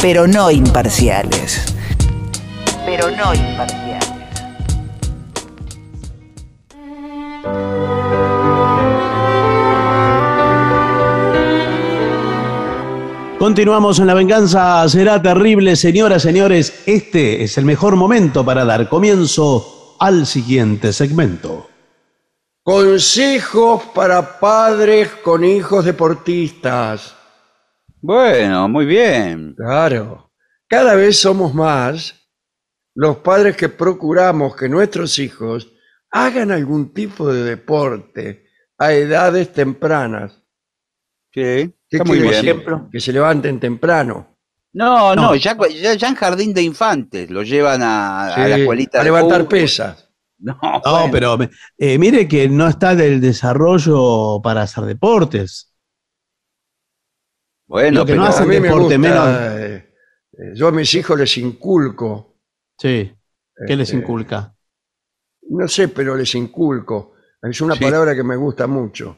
pero no imparciales. Pero no imparciales. Continuamos en La venganza será terrible, señoras, señores. Este es el mejor momento para dar comienzo al siguiente segmento. Consejos para padres con hijos deportistas. Bueno, muy bien. Claro. Cada vez somos más los padres que procuramos que nuestros hijos hagan algún tipo de deporte a edades tempranas. Sí, ¿Qué está muy bien. Que se levanten temprano. No, no, No. ya, ya, ya en jardín de infantes lo llevan a, a la escuelita a levantar pesas. No, No, bueno. pero eh, mire que no está del desarrollo para hacer deportes. Bueno, lo que pero no A mí me gusta, menos. eh, eh, yo a mis hijos les inculco. Sí. ¿Qué les este, inculca? No sé, pero les inculco. Es una Sí. palabra que me gusta mucho.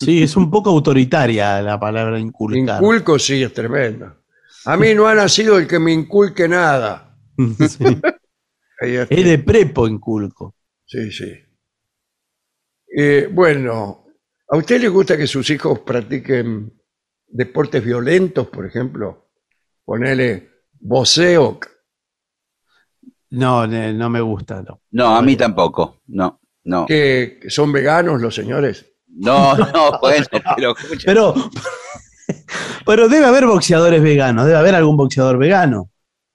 Sí, es un poco autoritaria la palabra inculcar. Inculco sí es tremendo. A mí no ha nacido el que me inculque nada. Sí. Es de prepo inculco. Sí, sí. Eh, bueno, ¿a usted le gusta que sus hijos practiquen deportes violentos, por ejemplo? Ponele boxeo. No, no me gusta. No, no, a mí tampoco. No, no. que son veganos los señores. No, no, bueno, pero escucha, Pero, pero debe haber boxeadores veganos, debe haber algún boxeador vegano.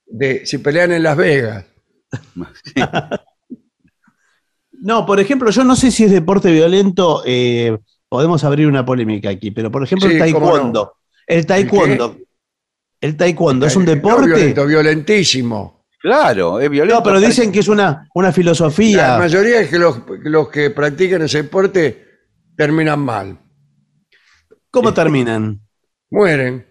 De, si pelean en Las Vegas. No, por ejemplo, yo no sé si es deporte violento, eh, podemos abrir una polémica aquí, pero por ejemplo Sí, el taekwondo. El taekwondo. El taekwondo es un No, deporte. violento, violentísimo. claro, es violento. No, pero dicen que es una, una La filosofía. mayoría es que los, los que practican ese deporte terminan mal. ¿Cómo terminan? Mueren.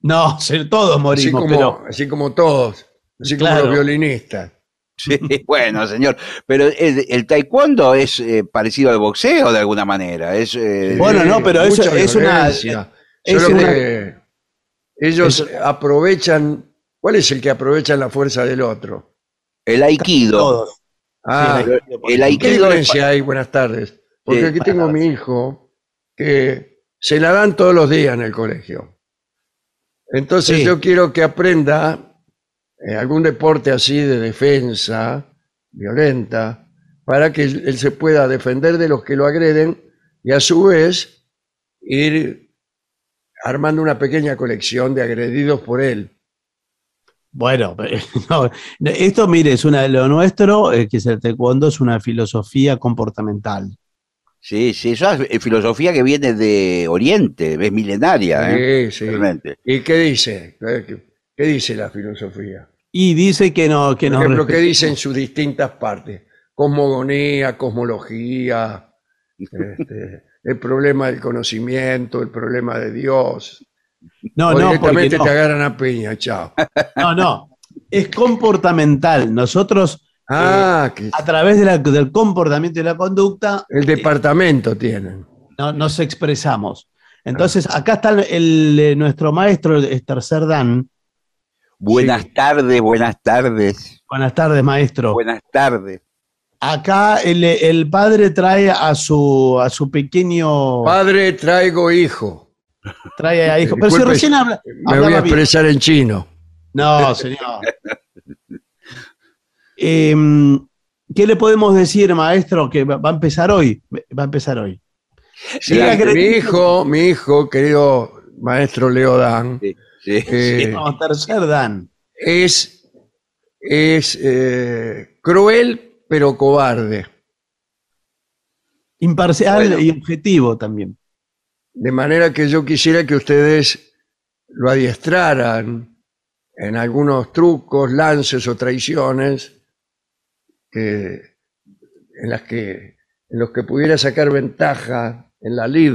No, todos Así morimos, como, pero así como todos. Así como los violinistas. Sí, bueno, señor. Pero el, el taekwondo es eh, parecido al boxeo de alguna manera. Es, eh, Bueno, no, pero eso Mucha es una- es Solo una- que ellos aprovechan. ¿Cuál es el que aprovecha la fuerza del otro? el aikido. Todos. Ah, Sí, el ¿qué aikido es diferencia hay? Buenas tardes. Porque aquí tengo a mi hijo que se la dan todos los días en el colegio. Entonces Sí. yo quiero que aprenda eh, algún deporte así de defensa violenta para que él él se pueda defender de los que lo agreden y a su vez ir armando una pequeña colección de agredidos por él. Bueno, no, esto, mire, es una de lo nuestro, eh, que es el taekwondo, es una filosofía comportamental. Sí, sí, eso es filosofía que viene de Oriente, es milenaria, ¿eh? Sí, sí. Realmente. ¿Y qué dice? ¿Qué, dice la filosofía? Y dice que no, que Por ejemplo, ¿qué dice en sus distintas partes? Cosmogonía, cosmología, este, el problema del conocimiento, el problema de Dios. No, o no, porque no. te agarran a piña, chao. No, no. Es comportamental. Nosotros, Ah, que a través de la- del comportamiento y la conducta, el departamento tienen. no, nos expresamos. Entonces, acá está el, el, eh, nuestro maestro, el tercer Dan. Buenas Sí. tardes, buenas tardes, Buenas tardes, maestro. buenas tardes. Acá el, el padre trae a su, a su pequeño. Padre, traigo hijo. Trae a hijo. Pero si recién habla, Me voy a bien. expresar en chino. No, señor. Em, ¿Qué le podemos decir, maestro? Que va a empezar hoy. Va a empezar hoy. Siga Mi hijo, mi hijo, querido maestro Leodán, Sí, sí. eh, No, tercer Dan. es, es eh, cruel pero cobarde. Imparcial Bueno. y objetivo también. De manera que yo quisiera que ustedes lo adiestraran en algunos trucos, lances o traiciones que, en las que en los que pudiera sacar ventaja en la lid.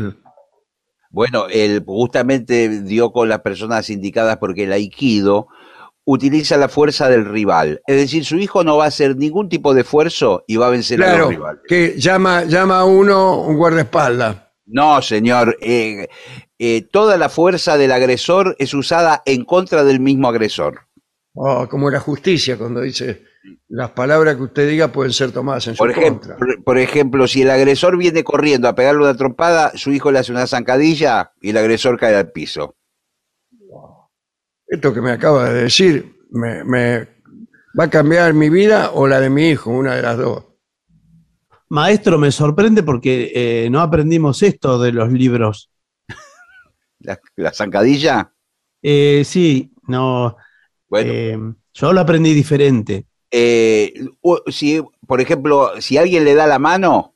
Bueno, él justamente dio con las personas indicadas porque el aikido utiliza la fuerza del rival. Es decir, su hijo no va a hacer ningún tipo de esfuerzo y va a vencer a Claro, los rivales. que llama, llama a uno un guardaespaldas. No, señor. eh, eh, toda la fuerza del agresor es usada en contra del mismo agresor. Oh, como la justicia cuando dice las palabras que usted diga pueden ser tomadas en su Por ejemplo, contra. por, por ejemplo, si el agresor viene corriendo a pegarle una trompada, su hijo le hace una zancadilla y el agresor cae al piso. Esto que me acaba de decir me, me- va a cambiar mi vida o la de mi hijo, una de las dos. Maestro, me sorprende porque eh, no aprendimos esto de los libros. La, la zancadilla, Eh, sí, no. bueno, eh, yo lo aprendí diferente. Eh, si, por ejemplo, si alguien le da la mano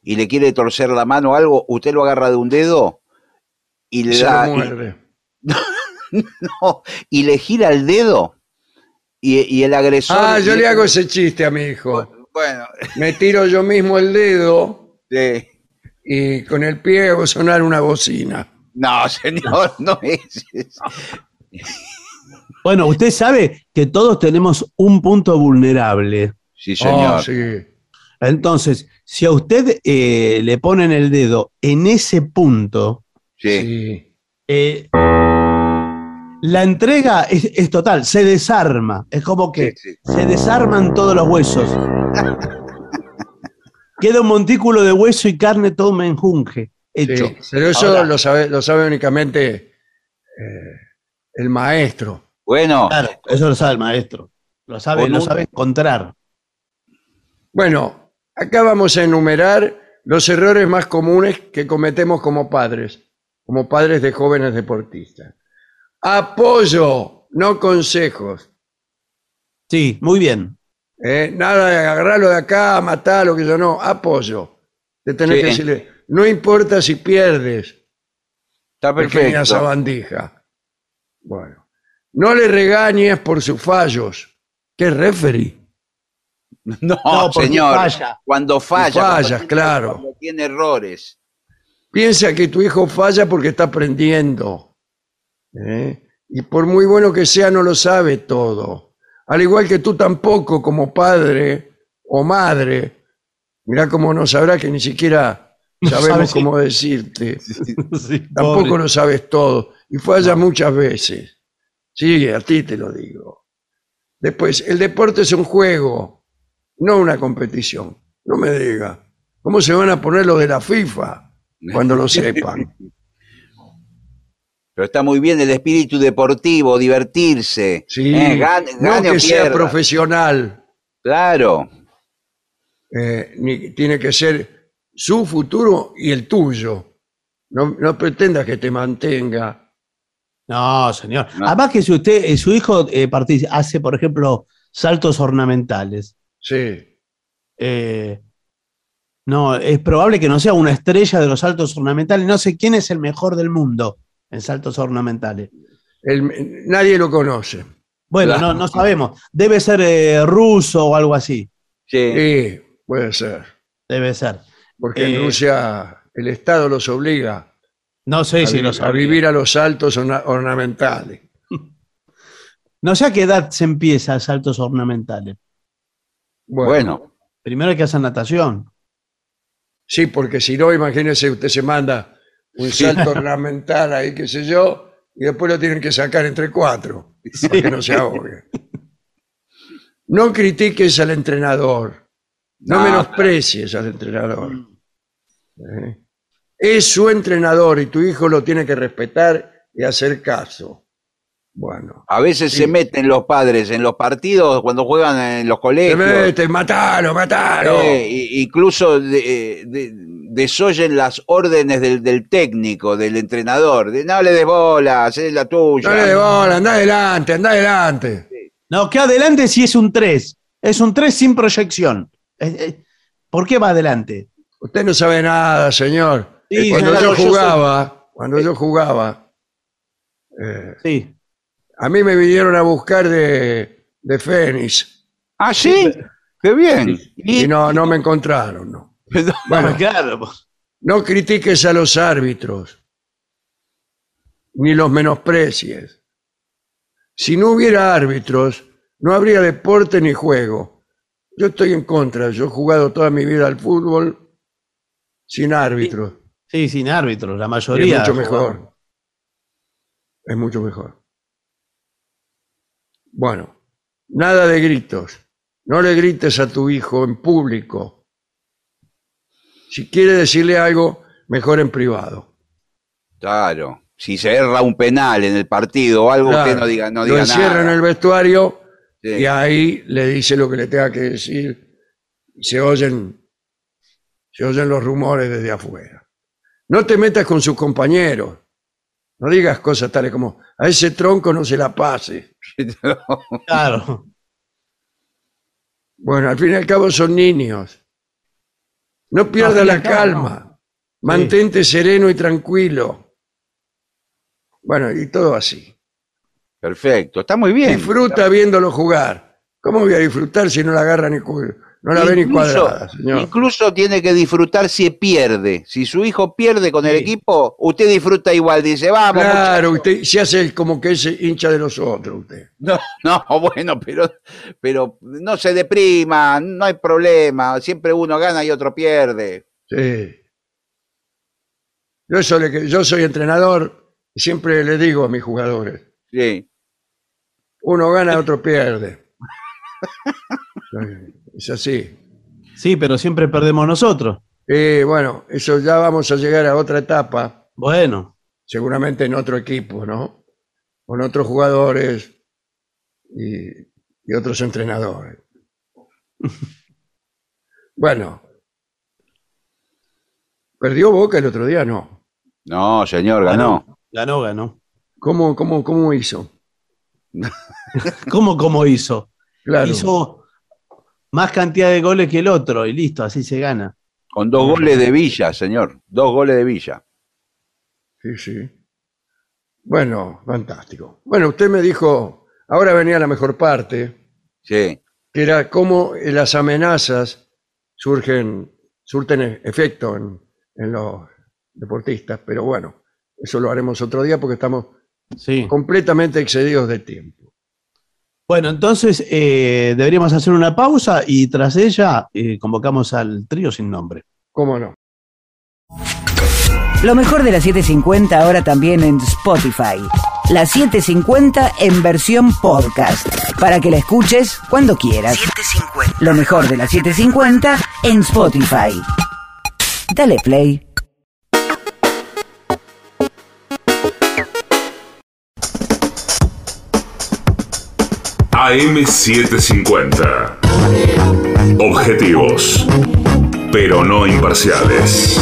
y le quiere torcer la mano o algo, usted lo agarra de un dedo y le Se da lo y- muerde. no, y le gira el dedo y, y el agresor. Ah, yo le hago ese chiste a mi hijo. Bueno, Me tiro yo mismo el dedo sí. y con el pie hago sonar una bocina. no, señor, no es. eso. Bueno, usted sabe que todos tenemos un punto vulnerable. Sí, señor. Oh, sí. Entonces, si a usted eh, le ponen el dedo en ese punto, sí. eh, la entrega es, es total, se desarma. Es como que Sí, sí. se desarman todos los huesos. Queda un montículo de hueso y carne todo menjunje. Hecho. Sí, Pero eso Ahora- lo, sabe, lo sabe únicamente eh, el maestro. Bueno, Claro, eso lo sabe el maestro. Lo sabe, lo sabe encontrar. Bueno, acá vamos a enumerar los errores más comunes que cometemos como padres, como padres de jóvenes deportistas. Apoyo, no consejos. Sí, muy bien. ¿eh? Nada de agarrarlo de acá, matarlo, que yo no. Apoyo. De tener Sí. que decirle, no importa si pierdes, está pequeña perfecto. sabandija. Bueno. No le regañes por sus fallos. ¿Qué referee? No, No, porque señor. falla. Cuando falla. fallas, tiene- claro. Cuando tiene errores. Piensa que tu hijo falla porque está aprendiendo. ¿eh? Y por muy bueno que sea, no lo sabe todo. Al igual que tú tampoco como padre o madre. Mirá cómo no sabrá que ni siquiera No sabemos sabe cómo decirte. Sí, Tampoco pobre. lo sabes todo. Y fue allá muchas veces. Sí, a ti te lo digo. Después, el deporte es un juego, no una competición. No me diga. ¿Cómo se van a poner los de la FIFA cuando lo sepan? Pero está muy bien el espíritu deportivo, divertirse. Sí, Eh, gane, no gane que sea profesional, Claro. eh, ni- tiene que ser su futuro y el tuyo. No, no pretendas que te mantenga. No, señor. No. Además que si usted, eh, su hijo eh, hace, por ejemplo, saltos ornamentales, Sí, eh, no, es probable que no sea una estrella de los saltos ornamentales. No sé quién es el mejor del mundo en saltos ornamentales. el- nadie lo conoce. Bueno, Claro. no, no sabemos. Debe ser eh, ruso o algo así. Sí. Sí, puede ser. Debe ser. Porque Eh, en Rusia el Estado los obliga No sé a, si vi- lo a sabía. vivir a los saltos orna- ornamentales. No sé a qué edad se empieza saltos ornamentales. Bueno, Bueno, Primero hay que hacer natación. sí, porque si no, imagínese, usted se manda un salto ornamental ahí, qué sé yo, y después lo tienen que sacar entre cuatro, para que no se ahogue. No critiques al entrenador, no, No, menosprecies al entrenador. ¿Eh? Es su entrenador y tu hijo lo tiene que respetar y hacer caso. Bueno. a veces Sí. se meten los padres en los partidos cuando juegan en los colegios. mete, matalo, matalo. Eh, i- incluso de- de- desoyen las órdenes del, del técnico, del entrenador. De, no le des bola, hacé la tuya. Dale de bola, anda adelante, anda adelante. No, que adelante si es un 3. Es un 3 sin proyección. Eh, eh, ¿Por qué va adelante? Usted no sabe nada, señor. Sí, cuando yo yo soy- jugaba, cuando yo jugaba, eh, Sí. a mí me vinieron a buscar de, de Fénix Ah, sí, qué bien. y Y- no, no me encontraron. No. Bueno, claro. no critiques a los árbitros, ni los menosprecies. Si no hubiera árbitros, no habría deporte ni juego. Yo estoy en contra, yo he jugado toda mi vida al fútbol sin árbitros. Sí, sin árbitros, la mayoría. es mucho mejor. Es mucho mejor. Bueno, nada de gritos. No le grites a tu hijo en público. Si quiere decirle algo, mejor en privado. Claro. Si se erra un penal en el partido o algo, Claro, usted no diga, no lo diga encierra en el vestuario Sí. y ahí le dice lo que le tenga que decir. Y se oyen, se oyen los rumores desde afuera. No te metas con sus compañeros. No digas cosas tales como, a ese tronco no se la pase. Claro. Bueno, al fin y al cabo son niños. No pierdas la calma. Mantente sereno y tranquilo. Bueno, y todo así. Perfecto, está muy bien. Disfruta viéndolo jugar. ¿Cómo voy a disfrutar si no la agarra ni no la ve ni cuadrada, señor? Incluso tiene que disfrutar si pierde. Si su hijo pierde con el Sí. equipo, usted disfruta igual. Dice, vamos. Claro, usted se hace como que es hincha de los otros, usted. No, no, bueno, pero, pero no se deprima, no hay problema. Siempre uno gana y otro pierde. Sí. Yo, eso le- yo soy entrenador y siempre le digo a mis jugadores, Sí. uno gana, otro pierde. Es así. Sí, pero siempre perdemos nosotros. Y bueno, eso ya vamos a llegar a otra etapa, Bueno, seguramente en otro equipo, ¿no? Con otros jugadores y, y otros entrenadores. bueno, ¿perdió Boca el otro día? No. No, señor, ganó. ganó, ganó. ¿Cómo, cómo, cómo hizo? ¿Cómo, cómo hizo? Claro. Hizo más cantidad de goles que el otro y listo, así se gana. Con dos goles de Villa, señor. Dos goles de Villa. Sí, sí. Bueno, fantástico. Bueno, usted me dijo, ahora venía la mejor parte, Sí. que era cómo las amenazas surgen, surten efecto en, en los deportistas, pero bueno, eso lo haremos otro día porque estamos Sí. completamente excedidos de tiempo. Bueno, entonces eh, deberíamos hacer una pausa y tras ella eh, convocamos al trío sin nombre. ¿Cómo no? Lo mejor de la 750 ahora también en Spotify. La 750 en versión podcast. Para que la escuches cuando quieras. Lo mejor de la 750 en Spotify. Dale play. AM750. Objetivos, pero no imparciales.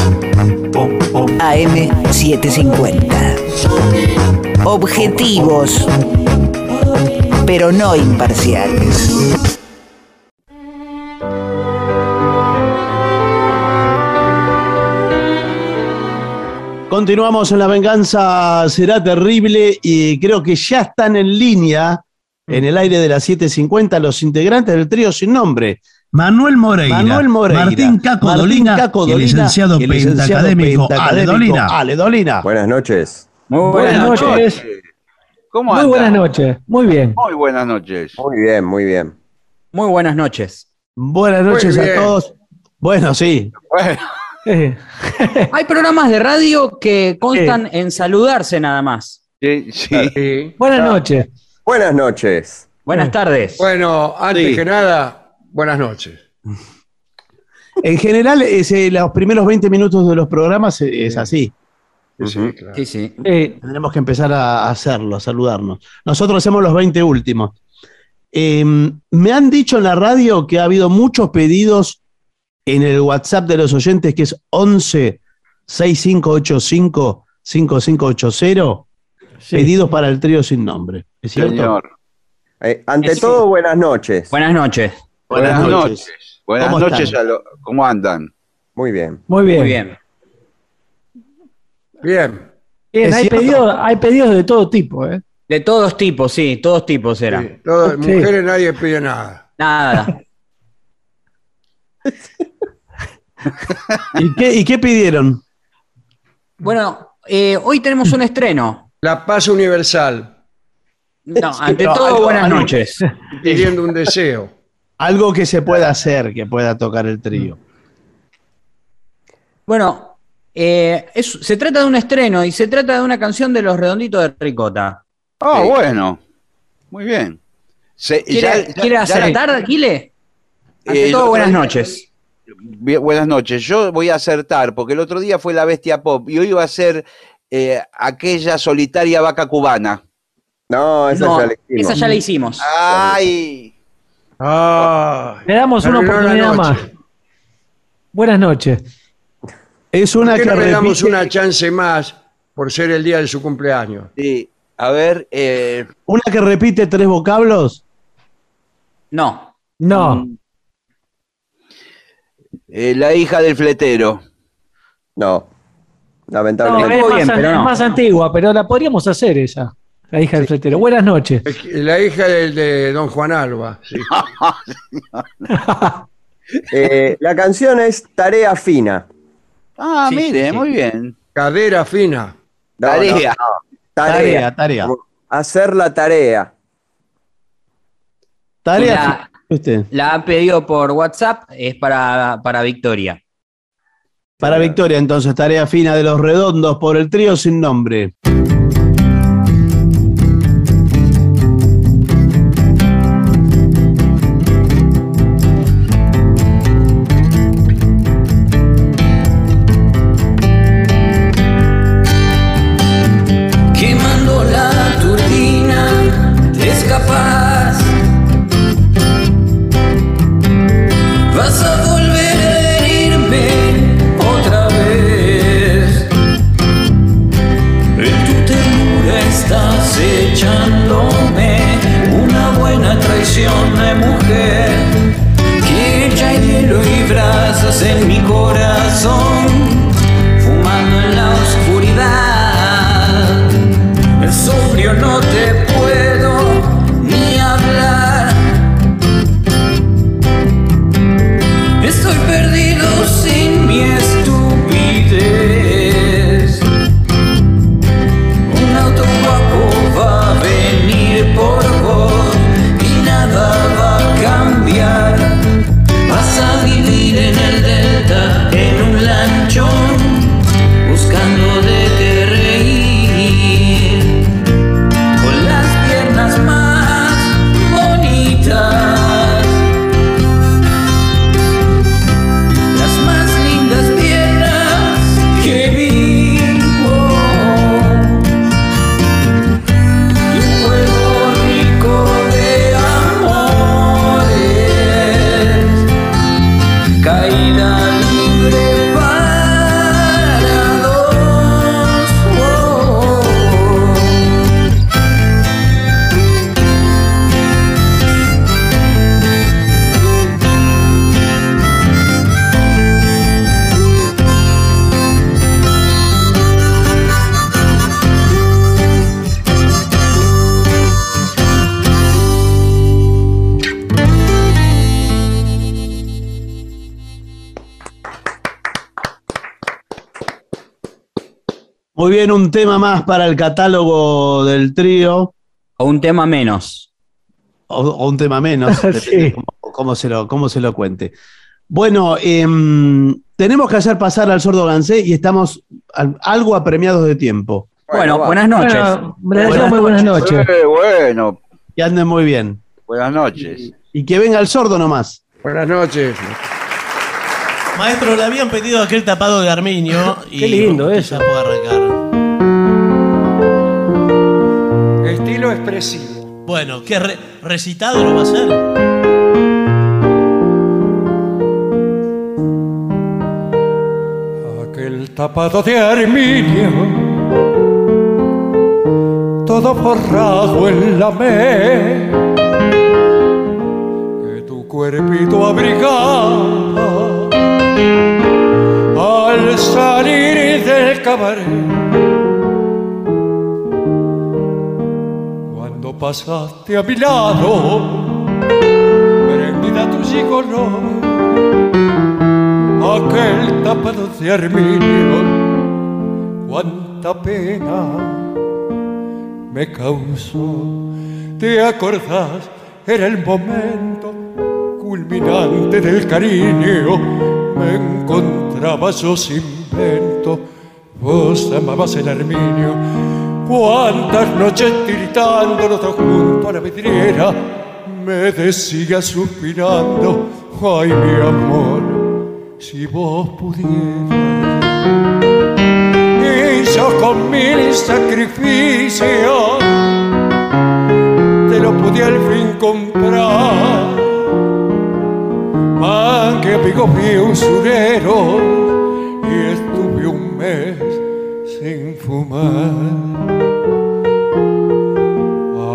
AM750. Objetivos, pero no imparciales. Continuamos en La Venganza Será Terrible y creo que ya están en línea, en el aire de las 7.50, los integrantes del trío sin nombre. Manuel Moreira, Manuel Moreira, Martín Caco Martín Dolina Caco y el Dolina licenciado y el licenciado pentacadémico Ale Dolina. Ale Dolina. Buenas noches. Muy Buenas noches. ¿Cómo Muy anda? buenas noches. Muy bien. Muy buenas noches. Muy bien, muy bien. Muy buenas noches. Buenas noches a todos. Bueno, sí. Bueno, Hay programas de radio que constan en saludarse nada más. sí, sí. Sí. buenas noches. Buenas noches. Buenas Eh. tardes. Bueno, antes Sí. que nada, buenas noches. En general, es, eh, los primeros 20 minutos de los programas eh, es así. Sí, claro. Sí, sí. Eh, Tenemos que empezar a hacerlo, a saludarnos. Nosotros hacemos los 20 últimos. Eh, me han dicho en la radio que ha habido muchos pedidos en el WhatsApp de los oyentes, que es 11 6585 5580, sí. pedidos para el trío sin nombre. ¿Es cierto? Señor. Eh, ante Es- todo, buenas noches. Buenas noches. Buenas, Buenas noches. noches. Buenas ¿Cómo noches están? a lo- ¿Cómo andan? Muy bien. Muy bien. Muy bien. Bien. Hay, pedidos, hay pedidos de todo tipo. ¿eh? De todos tipos, sí, todos tipos eran. Sí, todo- Sí. Mujeres nadie pide nada. Nada. ¿Y qué, y qué pidieron? Bueno, eh, hoy tenemos un estreno. La paz universal, No, ante pero todo, algo- buenas algo- noches. pidiendo un deseo. Algo que se pueda hacer, que pueda tocar el trío. Bueno, eh, es- se trata de un estreno y se trata de una canción de los redonditos de Ricota. Ah, Sí. bueno. Muy bien. Se- ¿Quiere, ya- ya- ¿quiere ya- acertar, Aquile? Ante Eh, todo, buenas noches. Bien, buenas noches. Yo voy a acertar, porque el otro día fue la bestia pop y hoy va a ser eh, aquella solitaria vaca cubana. No, esa No, ya la hicimos. esa ya la hicimos. ¡Ay! Ah, Le damos una oportunidad noche. más. Buenas noches. Es ¿Por una qué que no le damos repite- una chance más por ser el día de su cumpleaños? Sí. A ver, eh, una que repite tres vocablos. No. No. eh, la hija del fletero. No. No, Lamentablemente. es, Estuvo más, bien, pero es no. más antigua, pero la podríamos hacer esa. La hija del fletero. Buenas noches. Es La hija del de don Juan Alba. sí. Eh, la canción es Tarea Fina. Ah, Sí, mire, sí, sí. muy bien. Cadera fina. No, Tarea. no, no. Tarea. Tarea, Hacer la tarea. Tarea. La, Usted. la ha pedido por WhatsApp, es para, para Victoria. Para Victoria, entonces, tarea fina de los redondos por el trío sin nombre. Muy bien, un tema más para el catálogo del trío. O un tema menos. O, o un tema menos, Sí. depende cómo, cómo se lo, cómo se lo cuente. Bueno, em, tenemos que hacer pasar al sordo Gansé y estamos al- algo apremiados de tiempo. Bueno, buenas noches. Bueno, deseamos muy buenas noches. Eh, bueno, Que anden muy bien. buenas noches. Y que venga el sordo nomás. Buenas noches. Maestro, le habían pedido aquel tapado de Arminio. Y Qué lindo ya eso. puedo arrancar. Expresivo. Bueno, ¿qué re- recitado lo va a hacer? Aquel tapado de arminio, todo forrado en la me, que tu cuerpito abrigaba al salir del cabaret. Pasaste a mi lado, prendida tu gigoló aquel tapado de arminio, cuánta pena me causó. ¿Te acordás? Era el momento culminante del cariño. Me encontraba yo sin vento, vos amabas el arminio. Cuántas noches tiritando los dos junto a la vidriera, me decía suspirando, ay mi amor si vos pudieras. Y yo con mil sacrificios te lo pude al fin comprar. Más que amigo vi usurero y estuve un mes sin fumar.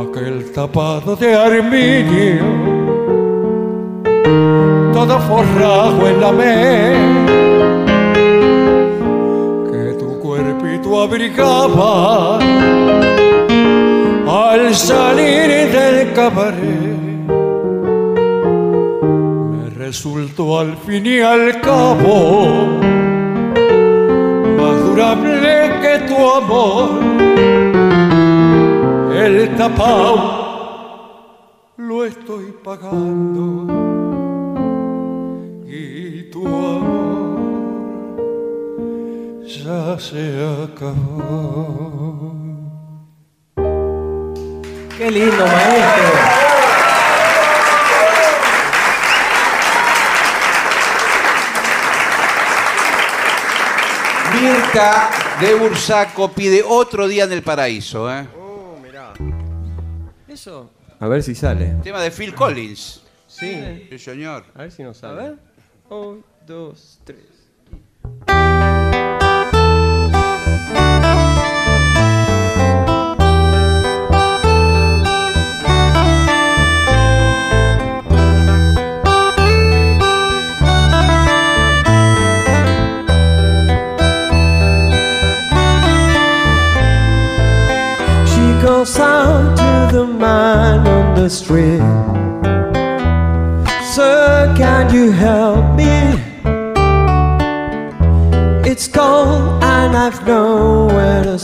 Aquel tapado de arminio todo forrado en la me que tu cuerpito abrigaba al salir del cabaret me resultó al fin y al cabo más durable tu amor el tapao lo estoy pagando y tu amor ya se acabó. Qué lindo, maestro. Mirta de Bursaco pide otro día en el paraíso. ¿eh? Eso. A ver si sale. Tema de Phil Collins. Sí. Sí, señor. A ver si nos sale. A ver. Un, dos, tres.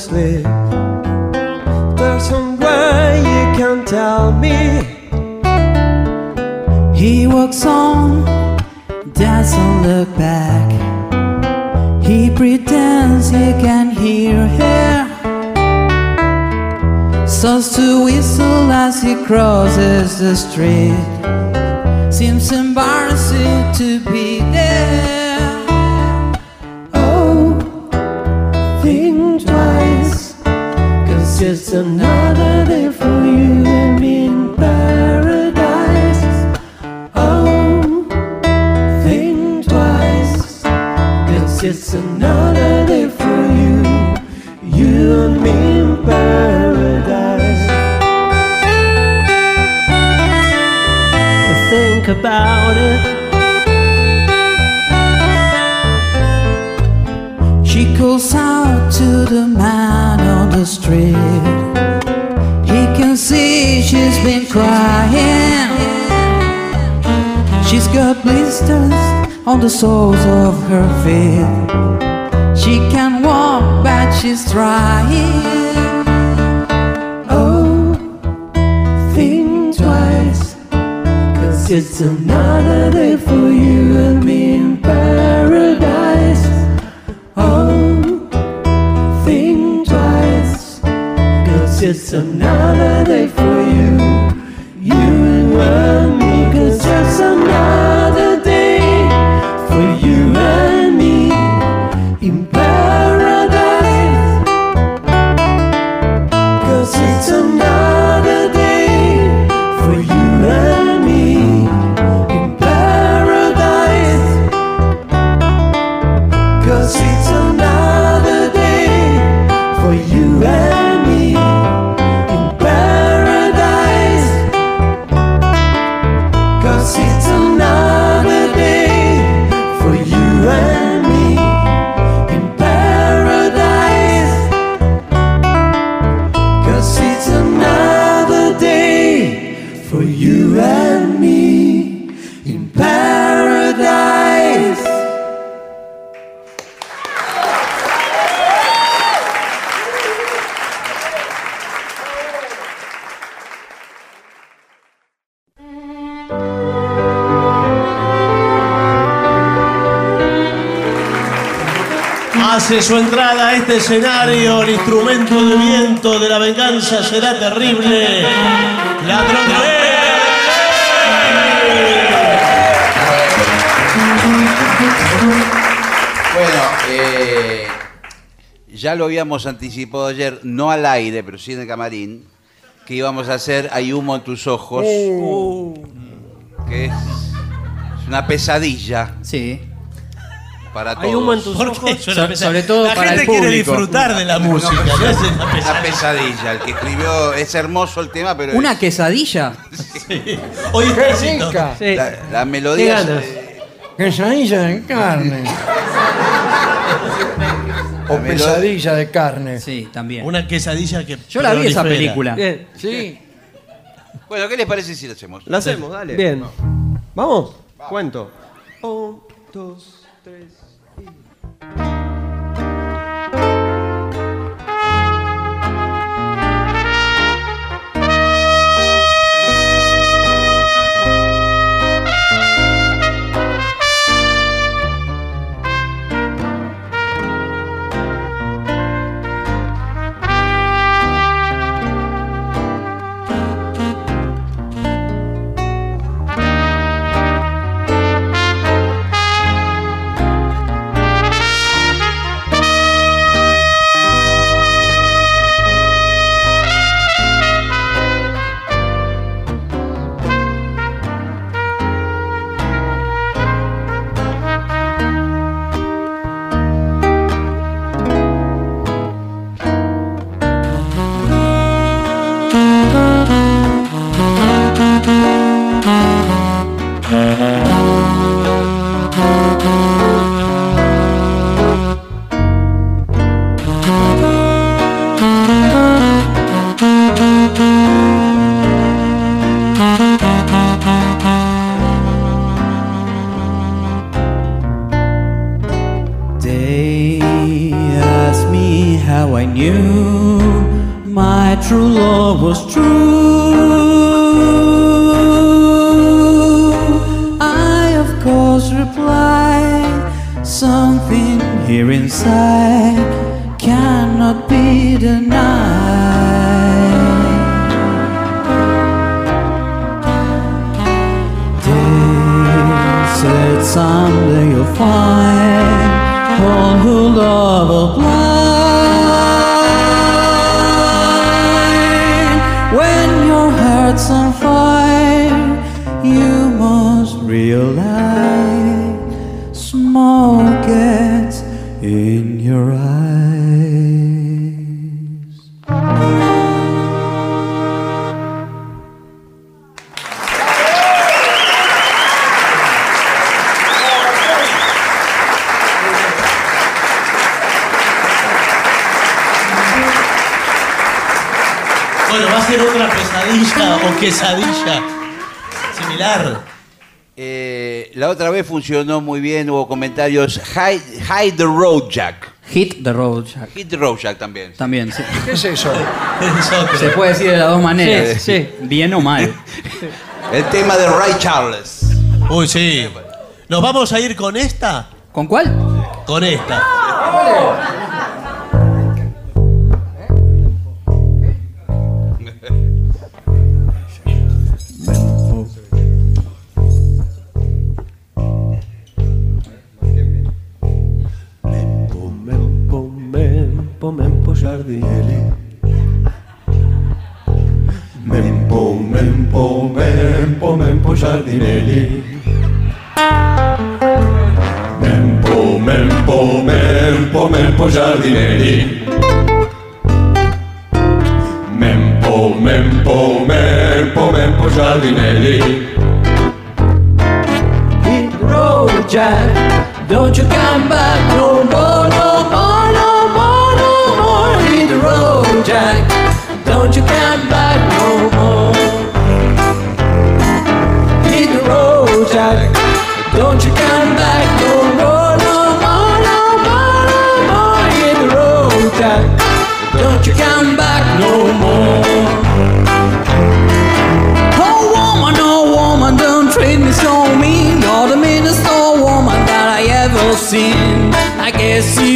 Sleep. There's somewhere you can tell me. He walks on, doesn't look back. He pretends he can hear her. Starts to whistle as he crosses the street. Seems embarrassing to be there. Hace su entrada a este escenario el instrumento de viento de la venganza será terrible. La Bueno, eh, ya lo habíamos anticipado ayer, no al aire, pero sí en el camarín, que íbamos a hacer Hay humo en tus ojos, que es, es una pesadilla. Sí. Para todos. Hay humo en tus ojos. So- sobre todo la para gente el quiere público. disfrutar de la música. pesadilla, no es una una pesadilla. El que escribió, es hermoso el tema, pero ¿Una es- quesadilla? Hoy está ¡Qué haciendo- rica! Sí. la, la melodía... ¿Qué ganas? Quesadilla de carne. o pesadilla de carne. Sí, también. Una quesadilla que. Yo la vi esa película. Bien. Sí. Bueno, ¿qué les parece si lo hacemos? Lo hacemos, dale. Bien. ¿Vamos? Cuento. Un, dos, tres. Bye. funcionó muy bien, hubo comentarios. Hide, hide the Road Jack. Hit the Road Jack. Hit the Road Jack también. También, sí. ¿Qué es eso? Se puede decir de las dos maneras. Sí. Bien o mal. El tema de Ray Charles. Uy, sí. ¿Nos vamos a ir con esta? ¿Con cuál? Con esta. mempo giardieli. Mempo, mempo, mempo, mempo giardinelli. Mempo, mempo, mempo, mempo giardinelli. Mempo, mempo, mempo, mempo giardinelli. Road Jack, don't you come back no more. esse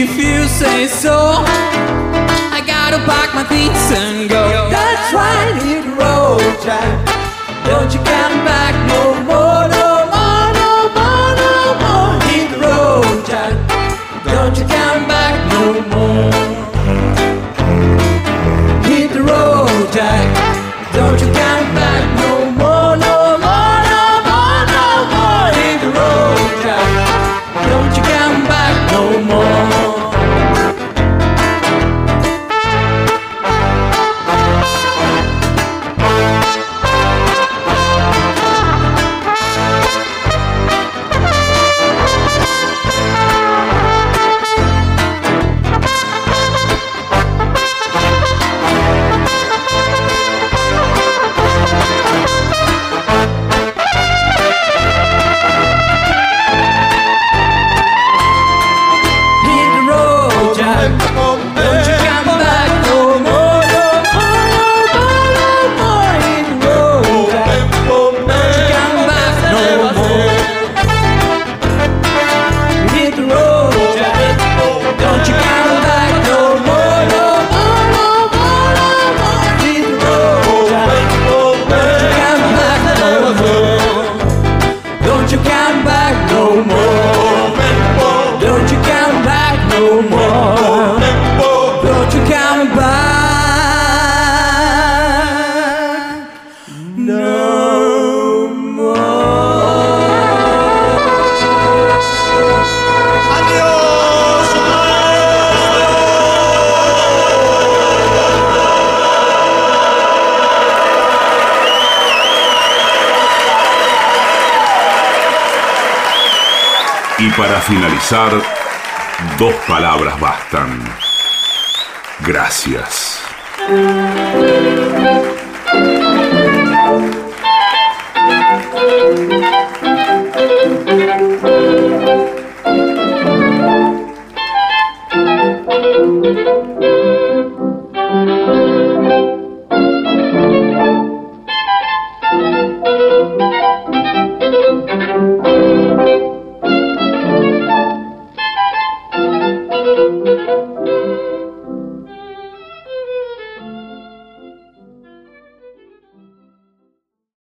dos palabras bastan. Gracias.